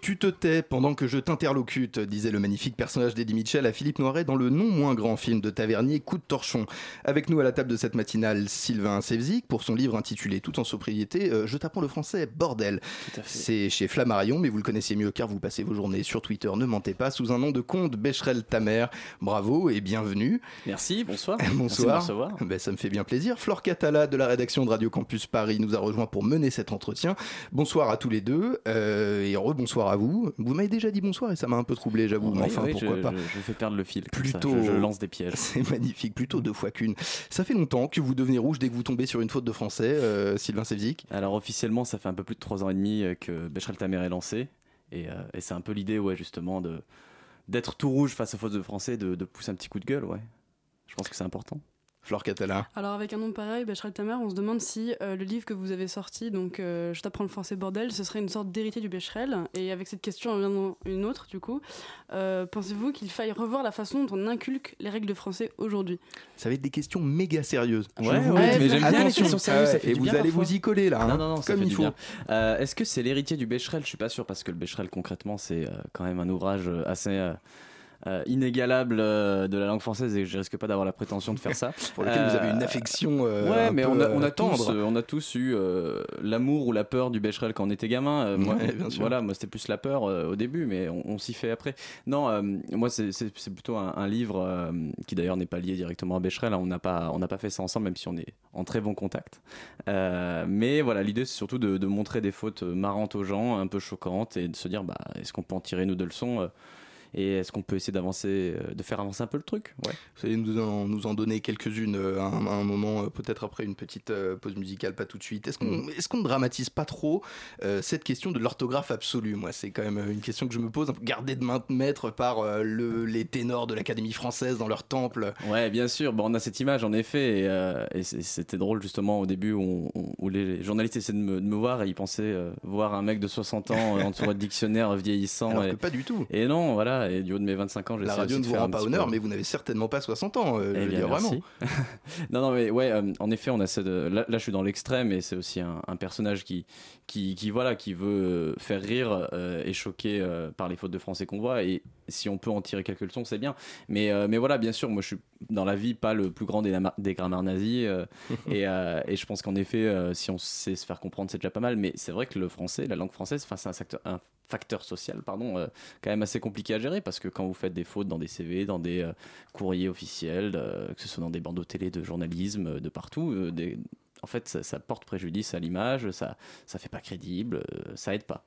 Tu te tais pendant que je t'interlocute, disait le magnifique personnage d'Eddie Mitchell à Philippe Noiret dans le non moins grand film de Tavernier Coup de torchon. Avec nous à la table de cette matinale, Sylvain Sevzik pour son livre intitulé Tout en sobriété, euh, Je t'apprends le français, bordel. C'est chez Flammarion, mais vous le connaissez mieux car vous passez vos journées sur Twitter, ne mentez pas, sous un nom de compte Becherel Tamer. Bravo et bienvenue. Merci, bonsoir. Bonsoir. Ben, ça me fait bien plaisir. Flore Catala de la rédaction de Radio Campus Paris nous a rejoint pour mener cet entretien. Bonsoir à tous les deux euh, et rebonsoir à vous. Vous m'avez déjà dit bonsoir et ça m'a un peu troublé, j'avoue. mais Oui, enfin, oui, pourquoi je, pas. je- je fais perdre le fil. Plutôt. Je, je lance des pièges. C'est magnifique, plutôt deux fois qu'une. Ça fait longtemps que vous devenez rouge dès que vous tombez sur une faute de français, euh, Sylvain Sevzik. Alors officiellement, ça fait un peu plus de trois ans et demi euh, que Becherel Tamer est lancé. Et, euh, et c'est un peu l'idée, ouais, justement, de d'être tout rouge face aux fautes de français, de, de pousser un petit coup de gueule, ouais. Je pense que c'est important. Flore Catala. Alors avec un nom pareil, Becherel Tamer, on se demande si euh, le livre que vous avez sorti, donc euh, Je t'apprends le français bordel, ce serait une sorte d'héritier du Becherel. Et avec cette question, en vient une autre du coup. Euh, Pensez-vous qu'il faille revoir la façon dont on inculque les règles de français aujourd'hui? Ça va être des questions méga sérieuses. Je Ouais, vous ouais, mais j'aime bien les questions sérieuses, ça ouais, fait Et du vous bien allez parfois. vous y coller là, hein, non, non, non, ça comme fait il faut. Euh, Est-ce que c'est l'héritier du Becherel? Je suis pas sûr parce que le Becherel concrètement c'est quand même un ouvrage euh, assez euh, inégalable euh, de la langue française et je risque pas d'avoir la prétention de faire ça. Pour lequel vous avez une affection, euh, ouais, un mais peu, on a, on a tous, on a tous eu l'amour ou la peur du Becherel quand on était gamin. Moi, Ouais, bien sûr. voilà, moi c'était plus la peur au début, mais on, on s'y fait après. Non, moi c'est- plutôt un, un livre qui d'ailleurs n'est pas lié directement à Becherel. hein. On n'a pas, on pas fait ça ensemble, même si on est en très bon contact. Mais voilà, l'idée c'est surtout de, de montrer des fautes marrantes aux gens, un peu choquantes, et de se dire, bah, est-ce qu'on peut en tirer nous de leçons et est-ce qu'on peut essayer d'avancer, euh, de faire avancer un peu le truc? Ouais. Vous allez nous en, nous en donner quelques-unes euh, à un, à un moment, euh, peut-être après une petite euh, pause musicale, pas tout de suite. Est-ce qu'on Mm. est-ce qu'on ne dramatise pas trop euh, cette question de l'orthographe absolue? Moi, c'est quand même euh, une question que je me pose, gardée de main de maître par euh, le, les ténors de l'Académie française dans leur temple. Ouais, bien sûr. Bon, on a cette image en effet, et, euh, c'était drôle justement au début où, on- on- où les journalistes essaient de me, de me voir et ils pensaient euh, voir un mec de 60 ans euh, entouré de dictionnaires vieillissant. Alors et, que pas du tout. Et non, voilà. Et du haut de mes 25 ans, La j'essaie radio aussi ne vous rend pas honneur, mais vous n'avez certainement pas 60 ans, euh, je Eh veux bien, dire merci. vraiment. non, non, mais ouais, euh, en effet, on a cette, euh, là, là, je suis dans l'extrême et c'est aussi un, un personnage qui, qui, qui, voilà, qui veut faire rire euh, et choquer euh, par les fautes de français qu'on voit. Et si on peut en tirer quelques leçons, c'est bien. Mais, euh, mais voilà, bien sûr, moi, je suis dans la vie pas le plus grand des, des grammaires nazis. euh, et, euh, et je pense qu'en effet, si on sait se faire comprendre, c'est déjà pas mal. Mais c'est vrai que le français, la langue française, c'est un facteur, un facteur social, pardon, quand même assez compliqué à gérer parce que quand vous faites des fautes dans des CV, dans des courriers officiels, que ce soit dans des bandeaux télé de journalisme, de partout, en fait, ça, ça porte préjudice à l'image, ça, ça fait pas crédible, ça aide pas.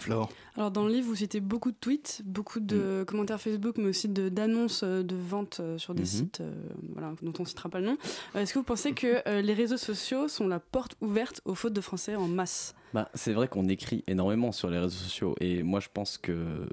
Flore. Alors dans le livre, vous citez beaucoup de tweets, beaucoup Mm. de commentaires Facebook, mais aussi de- d'annonces euh, de ventes euh, sur des Mhm. sites euh, voilà, dont on ne citera pas le nom. Euh, Est-ce que vous pensez que euh, les réseaux sociaux sont la porte ouverte aux fautes de français en masse? Bah, c'est vrai qu'on écrit énormément sur les réseaux sociaux et moi je pense que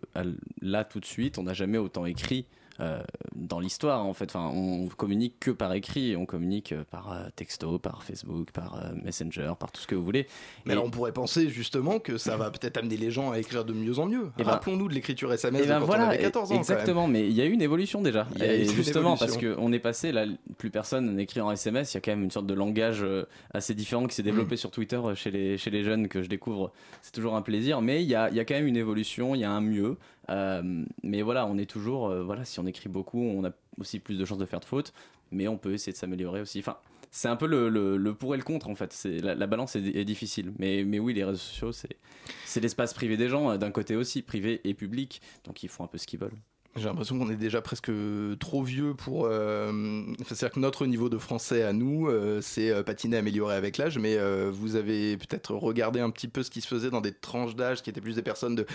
là tout de suite on n'a jamais autant écrit euh, dans l'histoire en fait. Enfin, on communique que par écrit, on communique euh, par euh, texto, par Facebook, par euh, Messenger, par tout ce que vous voulez. Mais Et- alors on pourrait penser justement que ça va peut-être amener les gens à écrire de mieux en mieux. Eh ben- Rappelons-nous de l'écriture SMS Eh de ben quand voilà, on avait 14 ans. quand même. Exactement, mais il y a eu une évolution déjà. Y a Et justement, parce qu'on est passé, là, plus personne n'écrit en SMS, il y a quand même une sorte de langage assez différent qui s'est développé Mm. sur Twitter chez les, chez les jeunes que je découvre. C'est toujours un plaisir, mais il y a, il y a quand même une évolution, il y a un mieux. Euh, mais voilà, on est toujours, euh, voilà, si on écrit beaucoup, on a aussi plus de chances de faire de fautes, mais on peut essayer de s'améliorer aussi. Enfin, c'est un peu le, pour et le contre en fait. La, la balance est, difficile, mais, oui, les réseaux sociaux, c'est c'est l'espace privé des gens, euh, d'un côté aussi privé et public, donc ils font un peu ce qu'ils veulent. J'ai l'impression qu'on est déjà presque trop vieux pour. euh, C'est-à-dire que notre niveau de français à nous, euh, c'est euh, patiner, amélioré avec l'âge, mais euh, vous avez peut-être regardé un petit peu ce qui se faisait dans des tranches d'âge qui étaient plus des personnes de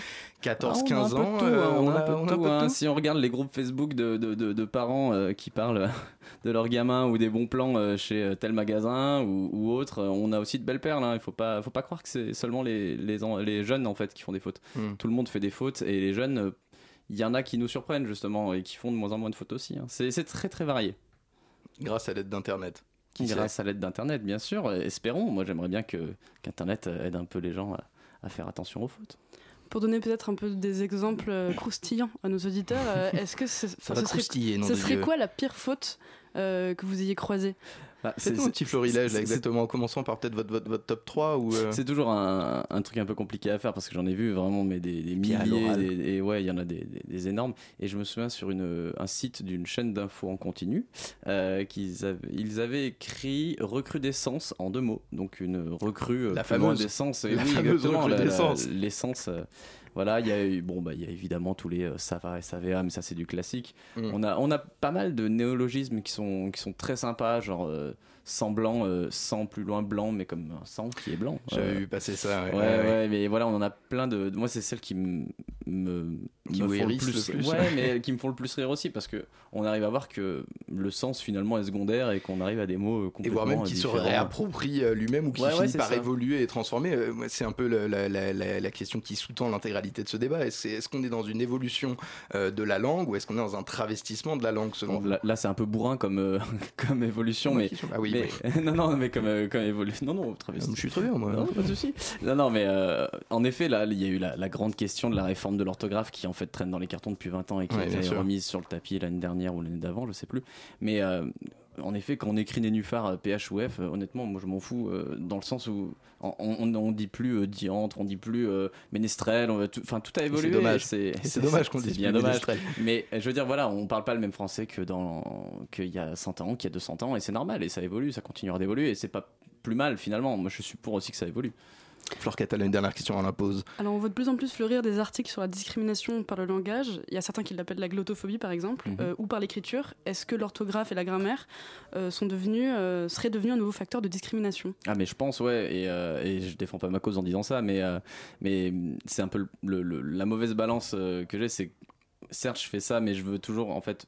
14, 15 Ah, ans. hein, on, a un peu de tout, hein. tout. Si on regarde les groupes Facebook de, de, de- de parents qui parlent de leurs gamins ou des bons plans chez tel magasin ou, ou autre, on a aussi de belles perles. hein. Il faut pas, faut pas croire que c'est seulement les, les, en- les jeunes en fait qui font des fautes. Hmm. Tout le monde fait des fautes et les jeunes, il y en a qui nous surprennent justement et qui font de moins en moins de fautes aussi. hein. C'est c'est très très varié. Grâce à l'aide d'Internet. Qui Grâce à l'aide d'Internet, bien sûr. Espérons. Moi, j'aimerais bien que qu'Internet aide un peu les gens à, à faire attention aux fautes. Pour donner peut-être un peu des exemples euh, croustillants à nos auditeurs, euh, est-ce que ce, Ça serait, ce serait quoi la pire faute euh, que vous ayez croisée? Bah, Faites-nous un petit florilège, là, exactement, en commençant par peut-être votre, votre, votre top 3 ou... euh, C'est toujours un, un truc un peu compliqué à faire parce que j'en ai vu vraiment mais des, milliers des- et ouais il y en a des, énormes. Et je me souviens sur une, un site d'une chaîne d'infos en continu euh, qu'ils avaient, ils avaient écrit recrudescence en deux mots. Donc une recrue euh, La fameuse- d'essence. La oui, recrudescence. l'essence euh, voilà il y a eu bon bah il y a évidemment tous les euh, Sava et Savea mais ça c'est du classique Mm. on a on a pas mal de néologismes qui sont qui sont très sympas genre euh, sang blanc euh, sang plus loin blanc mais comme un sang qui est blanc J'avais Euh, vu passer ça, ouais. ouais, Ouais, ouais, mais voilà, on en a plein de. Moi, c'est celles qui me, Qui me font le plus, le plus. Ouais, mais qui me font le plus rire aussi parce que on arrive à voir que le sens finalement est secondaire et qu'on arrive à des mots euh, Et complètement voire même qu'il se réapproprie euh, lui-même ou ouais, finit par ça. évoluer et transformer. C'est un peu la, la- la- la question qui sous-tend l'intégralité de ce débat. Est-ce est-ce qu'on est dans une évolution de la langue ou est-ce qu'on est dans un travestissement de la langue selon Bon, vous? là, c'est un peu bourrin comme, euh, comme évolution, mais, qui ah oui, mais- non, non, mais comme, euh, comme évolution, non, non, travesti. Je suis très bien, moi. Non, pas de souci. Non, non, mais euh, en effet, là, il y a eu la, la grande question de la réforme de l'orthographe qui en fait traîne dans les cartons depuis 20 ans et qui Ouais, a été remise sur le tapis l'année dernière ou l'année d'avant, je sais plus. Mais euh, en effet, quand on écrit Nénuphar euh, PH ou F, euh, honnêtement, moi je m'en fous euh, dans le sens où on, on, on dit plus euh, diantre, on dit plus euh, ménestrel, enfin tout a évolué. dommage. C'est Et c'est dommage qu'on dise bien plus dommage. Mais je veux dire, voilà, on parle pas le même français que dans qu'il y a 100 ans, qu'il y a 200 ans, et c'est normal, et ça évolue, ça continuera d'évoluer, et c'est pas plus mal finalement. Moi, je suis pour aussi que ça évolue. Flore Catala, une dernière question, on la pose. Alors, on voit de plus en plus fleurir des articles sur la discrimination par le langage. Il y a certains qui l'appellent la glottophobie, par exemple, Mhm. euh, ou par l'écriture. Est-ce que l'orthographe et la grammaire euh, sont devenus, euh, seraient devenus un nouveau facteur de discrimination? Ah mais je pense ouais et, euh, et je défends pas ma cause en disant ça mais euh, mais c'est un peu le- le- la mauvaise balance euh, que j'ai c'est que, certes je fais ça mais je veux toujours en fait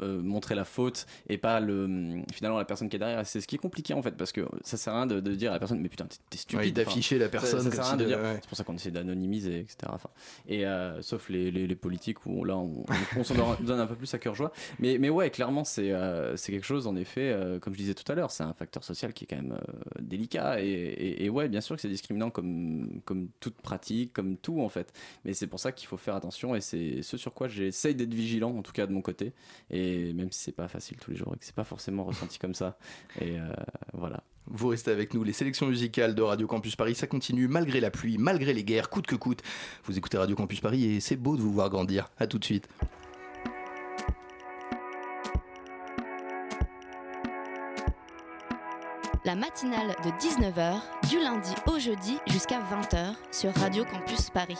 euh, montrer la faute et pas le finalement la personne qui est derrière. C'est ce qui est compliqué en fait parce que ça sert à rien de, de dire à la personne mais putain t'es- stupide Ouais, d'afficher la personne ça, si de de- ouais. c'est pour ça qu'on essaie d'anonymiser etc enfin, et euh, sauf les, les, les politiques où là on, on, s'en donne un peu plus à cœur joie. Mais, mais ouais clairement c'est euh, c'est quelque chose en effet comme je disais tout à l'heure c'est un facteur social qui est quand même délicat. Et, et, et ouais bien sûr que c'est discriminant comme, comme toute pratique comme tout en fait. Mais c'est pour ça qu'il faut faire attention et c'est ce sur quoi j'essaye d'être vigilant en tout cas de mon côté. Et même si c'est pas facile tous les jours et que c'est pas forcément ressenti comme ça et euh, voilà Vous restez avec nous, les sélections musicales de Radio Campus Paris, ça continue malgré la pluie, malgré les guerres, coûte que coûte. Vous écoutez Radio Campus Paris et c'est beau de vous voir grandir. À tout de suite. La matinale de 19h, du lundi au jeudi jusqu'à 20h sur Radio Campus Paris.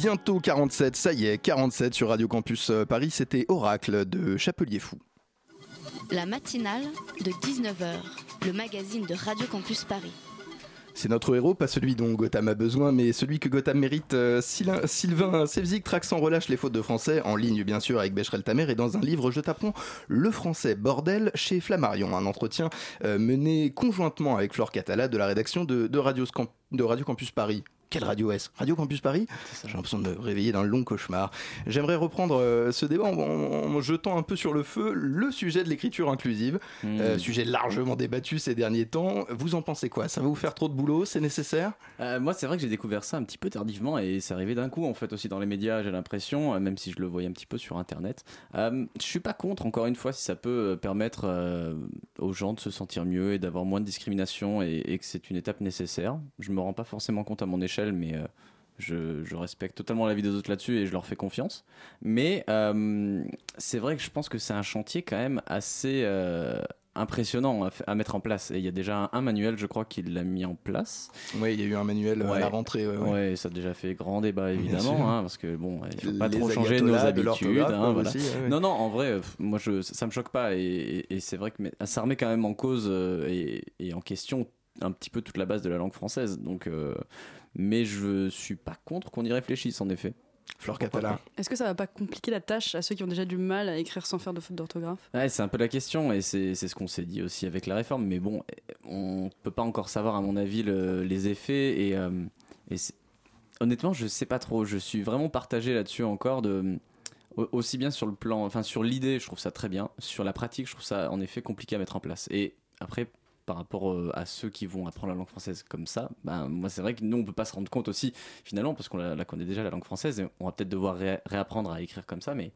Bientôt 47, ça y est, 47 sur Radio Campus euh, Paris, c'était Oracle de Chapelier Fou. La matinale de 19h, le magazine de Radio Campus Paris. C'est notre héros, pas celui dont Gotham a besoin, mais celui que Gotham mérite. Euh, Sylvain- Sylvain Sevzik traque sans relâche les fautes de français, en ligne bien sûr avec Becherel Tamer, et dans un livre Je t'apprends le français bordel chez Flammarion. Un entretien euh, mené conjointement avec Flore Catala de la rédaction de, de Radio, Scamp- de Radio Campus Paris. Quelle radio est-ce Radio Campus Paris J'ai l'impression de me réveiller d'un long cauchemar. J'aimerais reprendre euh, ce débat en, en- en jetant un peu sur le feu le sujet de l'écriture inclusive, euh, sujet largement débattu ces derniers temps. Vous en pensez quoi? Ça va vous faire trop de boulot? C'est nécessaire? Euh, moi, c'est vrai que j'ai découvert ça un petit peu tardivement et c'est arrivé d'un coup en fait aussi dans les médias. J'ai l'impression, même si je le voyais un petit peu sur Internet. Je suis pas contre, encore une fois, si ça peut permettre aux gens de se sentir mieux et d'avoir moins de discrimination et, et que c'est une étape nécessaire. Je me rends pas forcément compte à mon échelle, mais euh, je, je respecte totalement l'avis des autres là-dessus et je leur fais confiance. Mais euh, c'est vrai que je pense que c'est un chantier quand même assez euh, impressionnant à, mettre en place. Et il y a déjà un, un manuel, je crois, qui l'a mis en place. Oui, il y a eu un manuel à la rentrée. ouais, ouais. Ouais, ça a déjà fait grand débat évidemment, hein, parce que bon, il faut pas Les trop changer nos habitudes. hein, voilà. aussi. Non, non, en vrai, moi, je, ça, ça me choque pas, et, et- et c'est vrai que mais, ça remet quand même en cause euh, et, et en question un petit peu toute la base de la langue française. Donc, euh, mais je suis pas contre qu'on y réfléchisse, en effet. Flore Catalan. Est-ce que ça va pas compliquer la tâche à ceux qui ont déjà du mal à écrire sans faire de faute d'orthographe? Ouais, c'est un peu la question et c'est c'est ce qu'on s'est dit aussi avec la réforme. Mais bon, on peut pas encore savoir, à mon avis, le- les effets. Et, euh, et honnêtement, je sais pas trop. Je suis vraiment partagé là-dessus encore. De, aussi bien sur le plan, enfin sur l'idée, je trouve ça très bien. Sur la pratique, je trouve ça en effet compliqué à mettre en place. Et après. Par rapport euh, à ceux qui vont apprendre la langue française comme ça, ben, moi c'est vrai que nous on peut pas se rendre compte aussi finalement parce qu'on la, connaît déjà la langue française et on va peut-être devoir ré- réapprendre à écrire comme ça, mais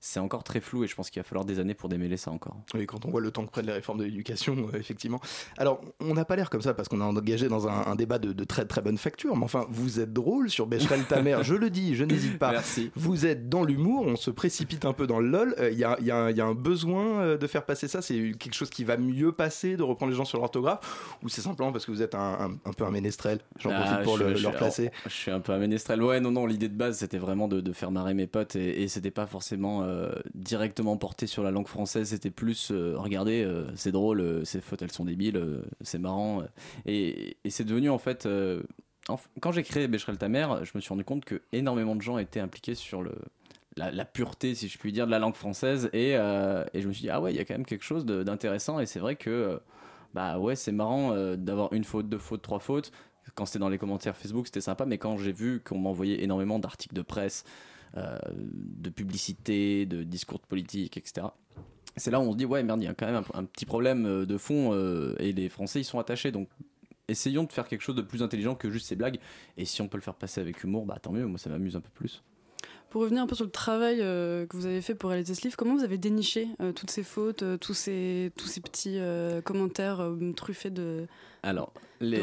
c'est encore très flou et je pense qu'il va falloir des années pour démêler ça encore. Oui, quand on voit le temps que prennent les réformes de l'éducation, euh, effectivement. Alors, on n'a pas l'air comme ça parce qu'on est engagé dans un, un débat de, de très très bonne facture, mais enfin, vous êtes drôle sur Becherel Tamer, je le dis, je n'hésite pas. Merci. Vous êtes dans l'humour, on se précipite un peu dans le lol. Euh, Il y, a, il y a un- il y a un besoin euh, de faire passer ça, c'est quelque chose qui va mieux passer, de reprendre les gens sur l'orthographe, ou c'est simplement parce que vous êtes un, un- un peu un ménestrel? J'en Ah, profite pour je- le, je- le replacer. Je suis un peu un ménestrel. Ouais, non, non, l'idée de base, c'était vraiment de, de faire marrer mes potes et, et c'était pas forcément euh, directement porté sur la langue française. C'était plus, euh, regardez, euh, c'est drôle, euh, ces fautes, elles sont débiles, c'est marrant. et c'est devenu en fait. quand j'ai créé Becherel ta mère, je me suis rendu compte que énormément de gens étaient impliqués sur. La, pureté, si je puis dire, de la langue française, et, et je me suis dit, ah ouais, il y a quand même quelque chose d'intéressant, et c'est vrai que bah ouais, c'est marrant d'avoir une faute, deux fautes, trois fautes. Quand c'était dans les commentaires Facebook, c'était sympa, mais quand j'ai vu qu'on m'envoyait énormément d'articles de presse, de publicité, de discours de politique, etc. C'est là où on se dit, ouais, merde, il y a quand même un, petit problème euh, de fond euh, et les Français, ils sont attachés. Donc, essayons de faire quelque chose de plus intelligent que juste ces blagues. Et si on peut le faire passer avec humour, bah tant mieux, moi ça m'amuse un peu plus. Pour revenir un peu sur le travail euh, que vous avez fait pour réaliser ce livre, comment vous avez déniché euh, toutes ces fautes, euh, tous, ces, tous ces petits euh, commentaires euh, truffés de. Alors, les...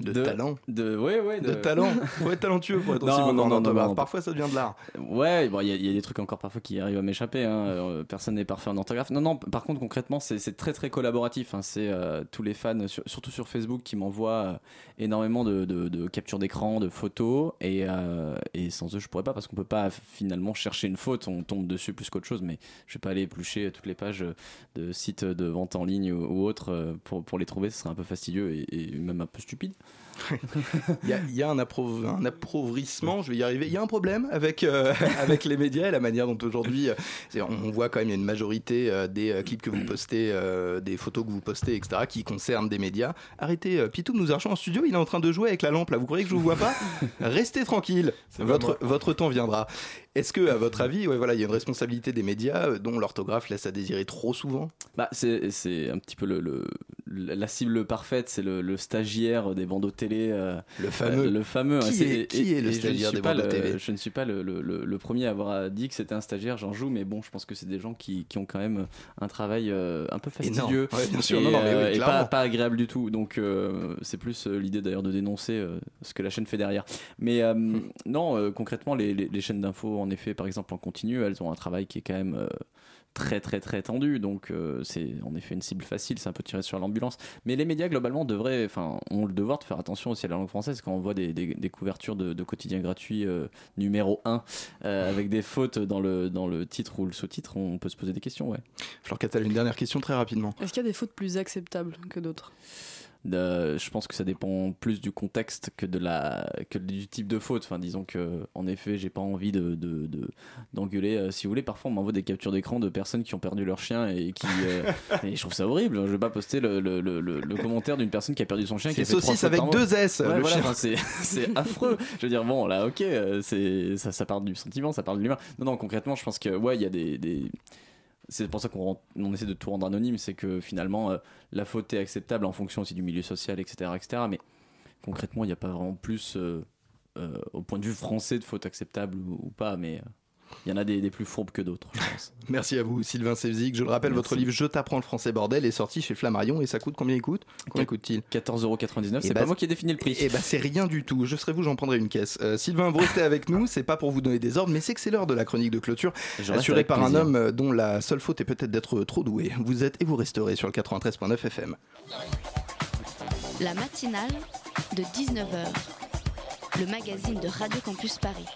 De talent. De, ouais, ouais, De talent. Faut être talentueux pour être aussi Non, bon non, non. Parfois, ça devient de l'art. Ouais, bon, il y, a- il y a des trucs encore parfois qui arrivent à m'échapper. hein. Euh, Personne n'est parfait en orthographe. Non, non. Par contre, concrètement, c'est très très collaboratif. hein. C'est euh, tous les fans, sur- surtout sur Facebook, qui m'envoient euh, énormément de, de- de captures d'écran, de photos. Et, euh, et sans eux, je pourrais pas parce qu'on peut pas finalement chercher une faute. On tombe dessus plus qu'autre chose. Mais je vais pas aller éplucher toutes les pages de sites de vente en ligne ou, ou autres pour, pour les trouver. Ce serait un peu fastidieux et, même un peu stupide. Il y a, il y a un, appro- un appauvrissement, je vais y arriver. Il y a un problème avec, euh, avec les médias et la manière dont aujourd'hui, euh, on, voit quand même il y a une majorité euh, des euh, clips que vous postez, euh, des photos que vous postez, etc., qui concernent des médias. Arrêtez, euh, Pitou nous argent en studio, il est en train de jouer avec la lampe là. Vous croyez que je vous vois pas? Restez tranquille, votre, temps viendra. Est-ce que, à votre avis, ouais, voilà, il y a une responsabilité des médias euh, dont l'orthographe laisse à désirer trop souvent? Bah, c'est un petit peu le, le- la cible parfaite, c'est le, le stagiaire des bandeaux télé. euh, Le fameux. euh, le fameux. Qui est- qui est le stagiaire des pas bandeaux le- télé Je ne suis pas le, le- le- le premier à avoir dit que c'était un stagiaire, j'en joue, mais bon, je pense que c'est des gens qui, qui ont quand même un travail euh, un peu fastidieux. Énorme. Ouais, bien sûr. Et, Non, non, mais oui, et clairement. pas, pas agréable du tout. Donc, c'est plus l'idée d'ailleurs de dénoncer ce que la chaîne fait derrière. Mais Hmm. non, concrètement, les, les- les chaînes d'infos, en effet, par exemple en continu, elles ont un travail qui est quand même. Euh, très très très tendu donc euh, c'est en effet une cible facile c'est un peu tiré sur l'ambulance. Mais les médias globalement devraient, enfin, ont le devoir de faire attention aussi à la langue française quand on voit des, des- des couvertures de, de quotidiens gratuits euh, numéro 1 avec des fautes dans le, dans le titre ou le sous-titre, on peut se poser des questions, ouais. Catal, une dernière question très rapidement. Est-ce qu'il y a des fautes plus acceptables que d'autres? Euh, je pense que ça dépend plus du contexte que de la que du type de faute. Enfin, disons que en effet, j'ai pas envie de de- de- d'engueuler. Euh, si vous voulez, parfois on m'envoie des captures d'écran de personnes qui ont perdu leur chien et qui. euh, et je trouve ça horrible. Je vais pas poster le, le, le, commentaire d'une personne qui a perdu son chien. C'est saucisse avec deux S, Ouais, voilà, enfin, c'est affreux. Je veux dire, bon, là, ok, euh, c'est ça, ça part du sentiment, ça part de l'humain. Non, non, concrètement, je pense que ouais, il y a des- des c'est pour ça qu'on essaie de tout rendre anonyme, c'est que finalement euh, la faute est acceptable en fonction aussi du milieu social, etc. etc. mais concrètement, il n'y a pas vraiment plus, euh, euh, au point de vue français, de faute acceptable ou, ou pas, mais il y en a des, des plus fourbes que d'autres, je pense. Merci à vous, Sylvain Sevzik. Je le rappelle, votre livre Je t'apprends le français bordel est sorti chez Flammarion et ça coûte combien il coûte? Combien coûte-t-il? 14,99€, Eh c'est bah, pas moi qui ai défini le prix. Et bah c'est rien du tout. Je serai vous, j'en prendrai une caisse. Euh, Sylvain, vous restez avec nous. C'est pas pour vous donner des ordres, mais c'est que c'est l'heure de la chronique de clôture, assurée par un homme euh, dont la seule faute est peut-être d'être trop doué. Vous êtes et vous resterez sur le 93.9 FM. La matinale de 19h. Le magazine de Radio Campus Paris.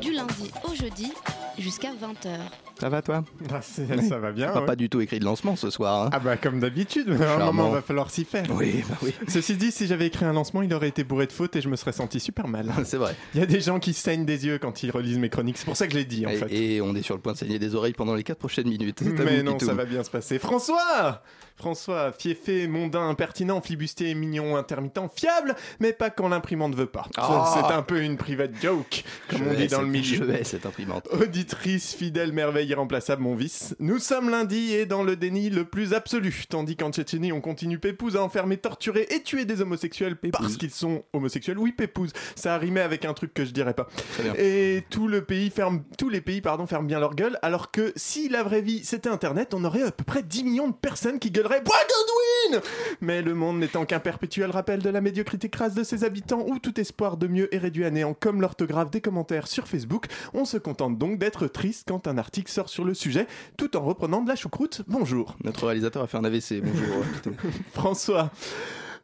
Du lundi au jeudi jusqu'à 20h. Ça va toi Ah, ça va bien, T'as ouais. pas du tout écrit de lancement ce soir. hein Ah bah comme d'habitude, à un moment va falloir s'y faire. Oui, bah oui. Ceci dit, si j'avais écrit un lancement, il aurait été bourré de fautes et je me serais senti super mal. C'est vrai. Il y a des gens qui saignent des yeux quand ils relisent mes chroniques, c'est pour ça que je l'ai dit en et, fait. et on est sur le point de saigner des oreilles pendant les 4 prochaines minutes. Mais non, ça va bien se passer. François François, fiefé, mondain, impertinent, flibustier, mignon, intermittent, fiable, mais pas quand l'imprimante veut pas. Ah. C'est un peu une private joke, comme Je on dit dans le cette- milieu. Je hais cette imprimante. Auditrice, fidèle, merveille, irremplaçable, mon vice. Nous sommes lundi et dans le déni le plus absolu. Tandis qu'en Tchétchénie, on continue Pépouze à enfermer, torturer et tuer des homosexuels parce qu'ils sont homosexuels. Oui, Pépouze. Ça a rimé avec un truc que je dirais pas. Et tout le pays ferme, tous les pays pardon, ferment bien leur gueule. Alors que si la vraie vie c'était Internet, on aurait à peu près 10 millions de personnes qui gueuleraient Godwin Mais le monde n'étant qu'un perpétuel rappel de la médiocrité crasse de ses habitants où tout espoir de mieux est réduit à néant comme l'orthographe des commentaires sur Facebook, on se contente donc d'être triste quand un article sur le sujet tout en reprenant de la choucroute. Bonjour. Notre réalisateur a fait un AVC. Bonjour. François.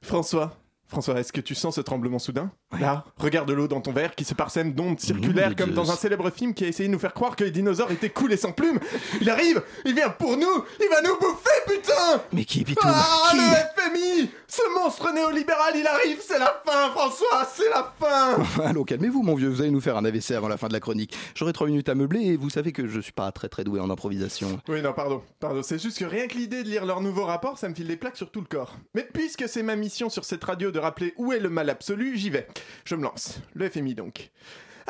François. François, est-ce que tu sens ce tremblement soudain Là, regarde l'eau dans ton verre qui se parsème d'ondes circulaires comme dans un célèbre film qui a essayé de nous faire croire que les dinosaures étaient coulés sans plumes. Il arrive Il vient pour nous Il va nous bouffer, putain Mais qui, Pitou Ah, Qui le FMI Ce monstre néolibéral, il arrive C'est la fin, François C'est la fin Allô, calmez-vous, mon vieux. Vous allez nous faire un AVC avant la fin de la chronique. J'aurai trois minutes à meubler et vous savez que je suis pas très très doué en improvisation. Oui, non, pardon. Pardon, c'est juste que rien que l'idée de lire leur nouveau rapport, ça me file des plaques sur tout le corps. Mais puisque c'est ma mission sur cette radio de rappeler où est le mal absolu, j'y vais. Je me lance. Le FMI donc.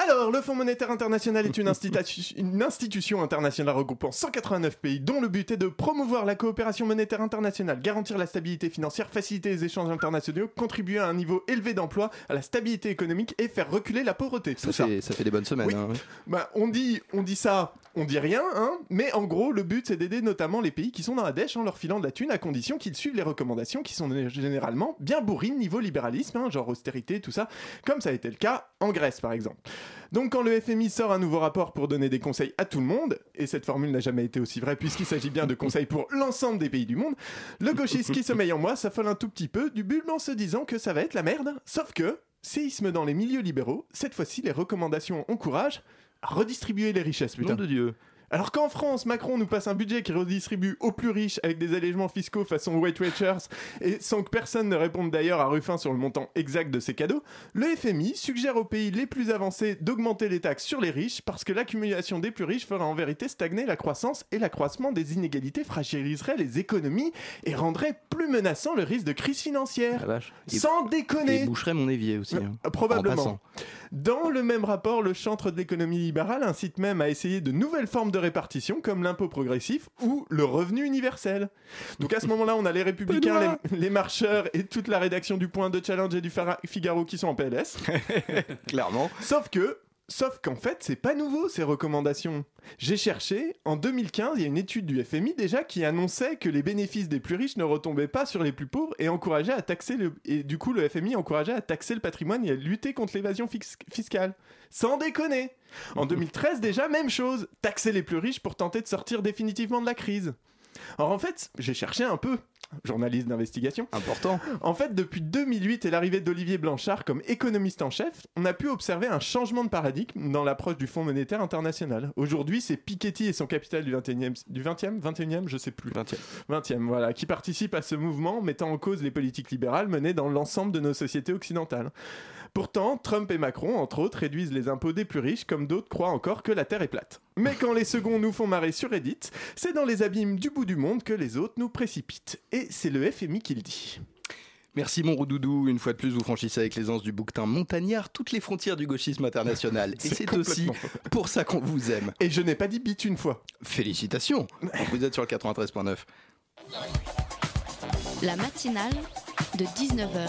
Alors, le Fonds monétaire international est une, institu- une institution internationale regroupant 189 pays dont le but est de promouvoir la coopération monétaire internationale, garantir la stabilité financière, faciliter les échanges internationaux, contribuer à un niveau élevé d'emploi, à la stabilité économique et faire reculer la pauvreté. Ça fait, ça fait des bonnes semaines. Oui. hein. Bah, on dit, on dit ça, on dit rien, hein, mais en gros, le but c'est d'aider notamment les pays qui sont dans la dèche en leur filant de la thune à condition qu'ils suivent les recommandations qui sont généralement bien bourrines niveau libéralisme, hein, genre austérité, tout ça, comme ça a été le cas en Grèce par exemple. Donc quand le FMI sort un nouveau rapport pour donner des conseils à tout le monde, et cette formule n'a jamais été aussi vraie puisqu'il s'agit bien de conseils pour l'ensemble des pays du monde, le gauchiste qui sommeille en moi s'affole un tout petit peu du bulbe en se disant que ça va être la merde, sauf que, séisme dans les milieux libéraux, cette fois-ci les recommandations encouragent redistribuer les richesses, putain. Nom de Dieu. Alors qu'en France, Macron nous passe un budget qui redistribue aux plus riches avec des allègements fiscaux façon Weight Watchers et sans que personne ne réponde d'ailleurs à Ruffin sur le montant exact de ces cadeaux, le FMI suggère aux pays les plus avancés d'augmenter les taxes sur les riches parce que l'accumulation des plus riches ferait en vérité stagner la croissance et l'accroissement des inégalités fragiliserait les économies et rendrait plus menaçant le risque de crise financière. Sans déconner Et boucherait mon évier aussi. hein, en Probablement. Dans le même rapport, le chantre de l'économie libérale incite même à essayer de nouvelles formes de répartition comme l'impôt progressif ou le revenu universel. Donc à ce moment-là, on a les républicains, les, les marcheurs et toute la rédaction du Point de Challenge et du Figaro qui sont en PLS. Clairement. Sauf que Sauf qu'en fait, c'est pas nouveau ces recommandations. J'ai cherché, en 2015, il y a une étude du FMI déjà qui annonçait que les bénéfices des plus riches ne retombaient pas sur les plus pauvres et encourageait à taxer le et du coup le FMI encourageait à taxer le patrimoine et à lutter contre l'évasion fiscale. Sans déconner. En 2013 déjà même chose, taxer les plus riches pour tenter de sortir définitivement de la crise. Alors en fait, j'ai cherché un peu, journaliste d'investigation. Important. En fait, depuis 2008 et l'arrivée d'Olivier Blanchard comme économiste en chef, on a pu observer un changement de paradigme dans l'approche du Fonds monétaire international. Aujourd'hui, c'est Piketty et son capital du 21e, du 20e, 21e, je sais plus. 20e. 20e, voilà, qui participent à ce mouvement mettant en cause les politiques libérales menées dans l'ensemble de nos sociétés occidentales. Pourtant, Trump et Macron, entre autres, réduisent les impôts des plus riches, comme d'autres croient encore que la Terre est plate. Mais quand les seconds nous font marrer sur Reddit, c'est dans les abîmes du bout du monde que les autres nous précipitent. Et c'est le FMI qui le dit. Merci mon roudoudou, une fois de plus vous franchissez avec l'aisance du bouquetin montagnard toutes les frontières du gauchisme international. Et C'est aussi pour ça qu'on vous aime. Et je n'ai pas dit bite une fois. Félicitations Vous êtes sur le 93.9. La matinale de 19h,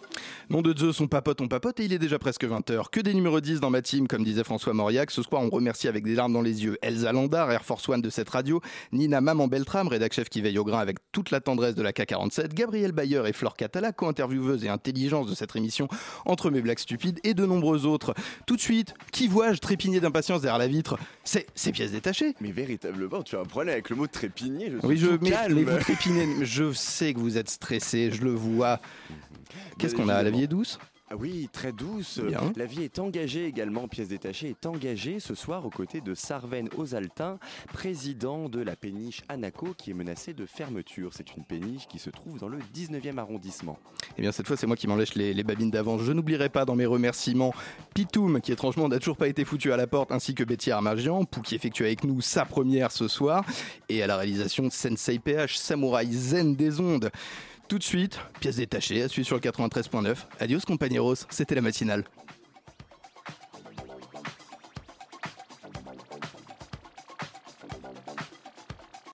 Nom de Zeus, on papote, on papote et il est déjà presque 20h. Que des numéros 10 dans ma team, comme disait François Mauriac. Ce soir, on remercie avec des larmes dans les yeux Elsa Landar, Air Force One de cette radio, Nina Maman Beltram, rédac chef qui veille au grain avec toute la tendresse de la K47, Gabriel Bayer et Flore Catala, co-intervieweuse et intelligence de cette émission entre mes blagues stupides et de nombreux autres. Tout de suite, qui vois-je trépigner d'impatience derrière la vitre? C'est ces pièces détachées. Mais véritablement, tu as un problème avec le mot trépigner. Je suis Oui, je, mais, calme. mais vous trépignez, je sais que vous êtes stressé, je le vois. Qu'est-ce qu'on a La vie est douce Ah oui, très douce. Bien. La vie est engagée également, pièce détachée est engagée ce soir aux côtés de Sarven Osaltin, président de la péniche Anaco qui est menacée de fermeture. C'est une péniche qui se trouve dans le 19e arrondissement. Eh bien, cette fois, c'est moi qui m'en lèche les, les babines d'avance. Je n'oublierai pas dans mes remerciements Pitoum, qui étrangement n'a toujours pas été foutu à la porte, ainsi que Betty Armagian, pour qui effectue avec nous sa première ce soir, et à la réalisation de Sensei PH, Samouraï Zen des ondes. Tout de suite, pièce détachée, à suivre sur le 93.9. Adios, compañeros, c'était la matinale.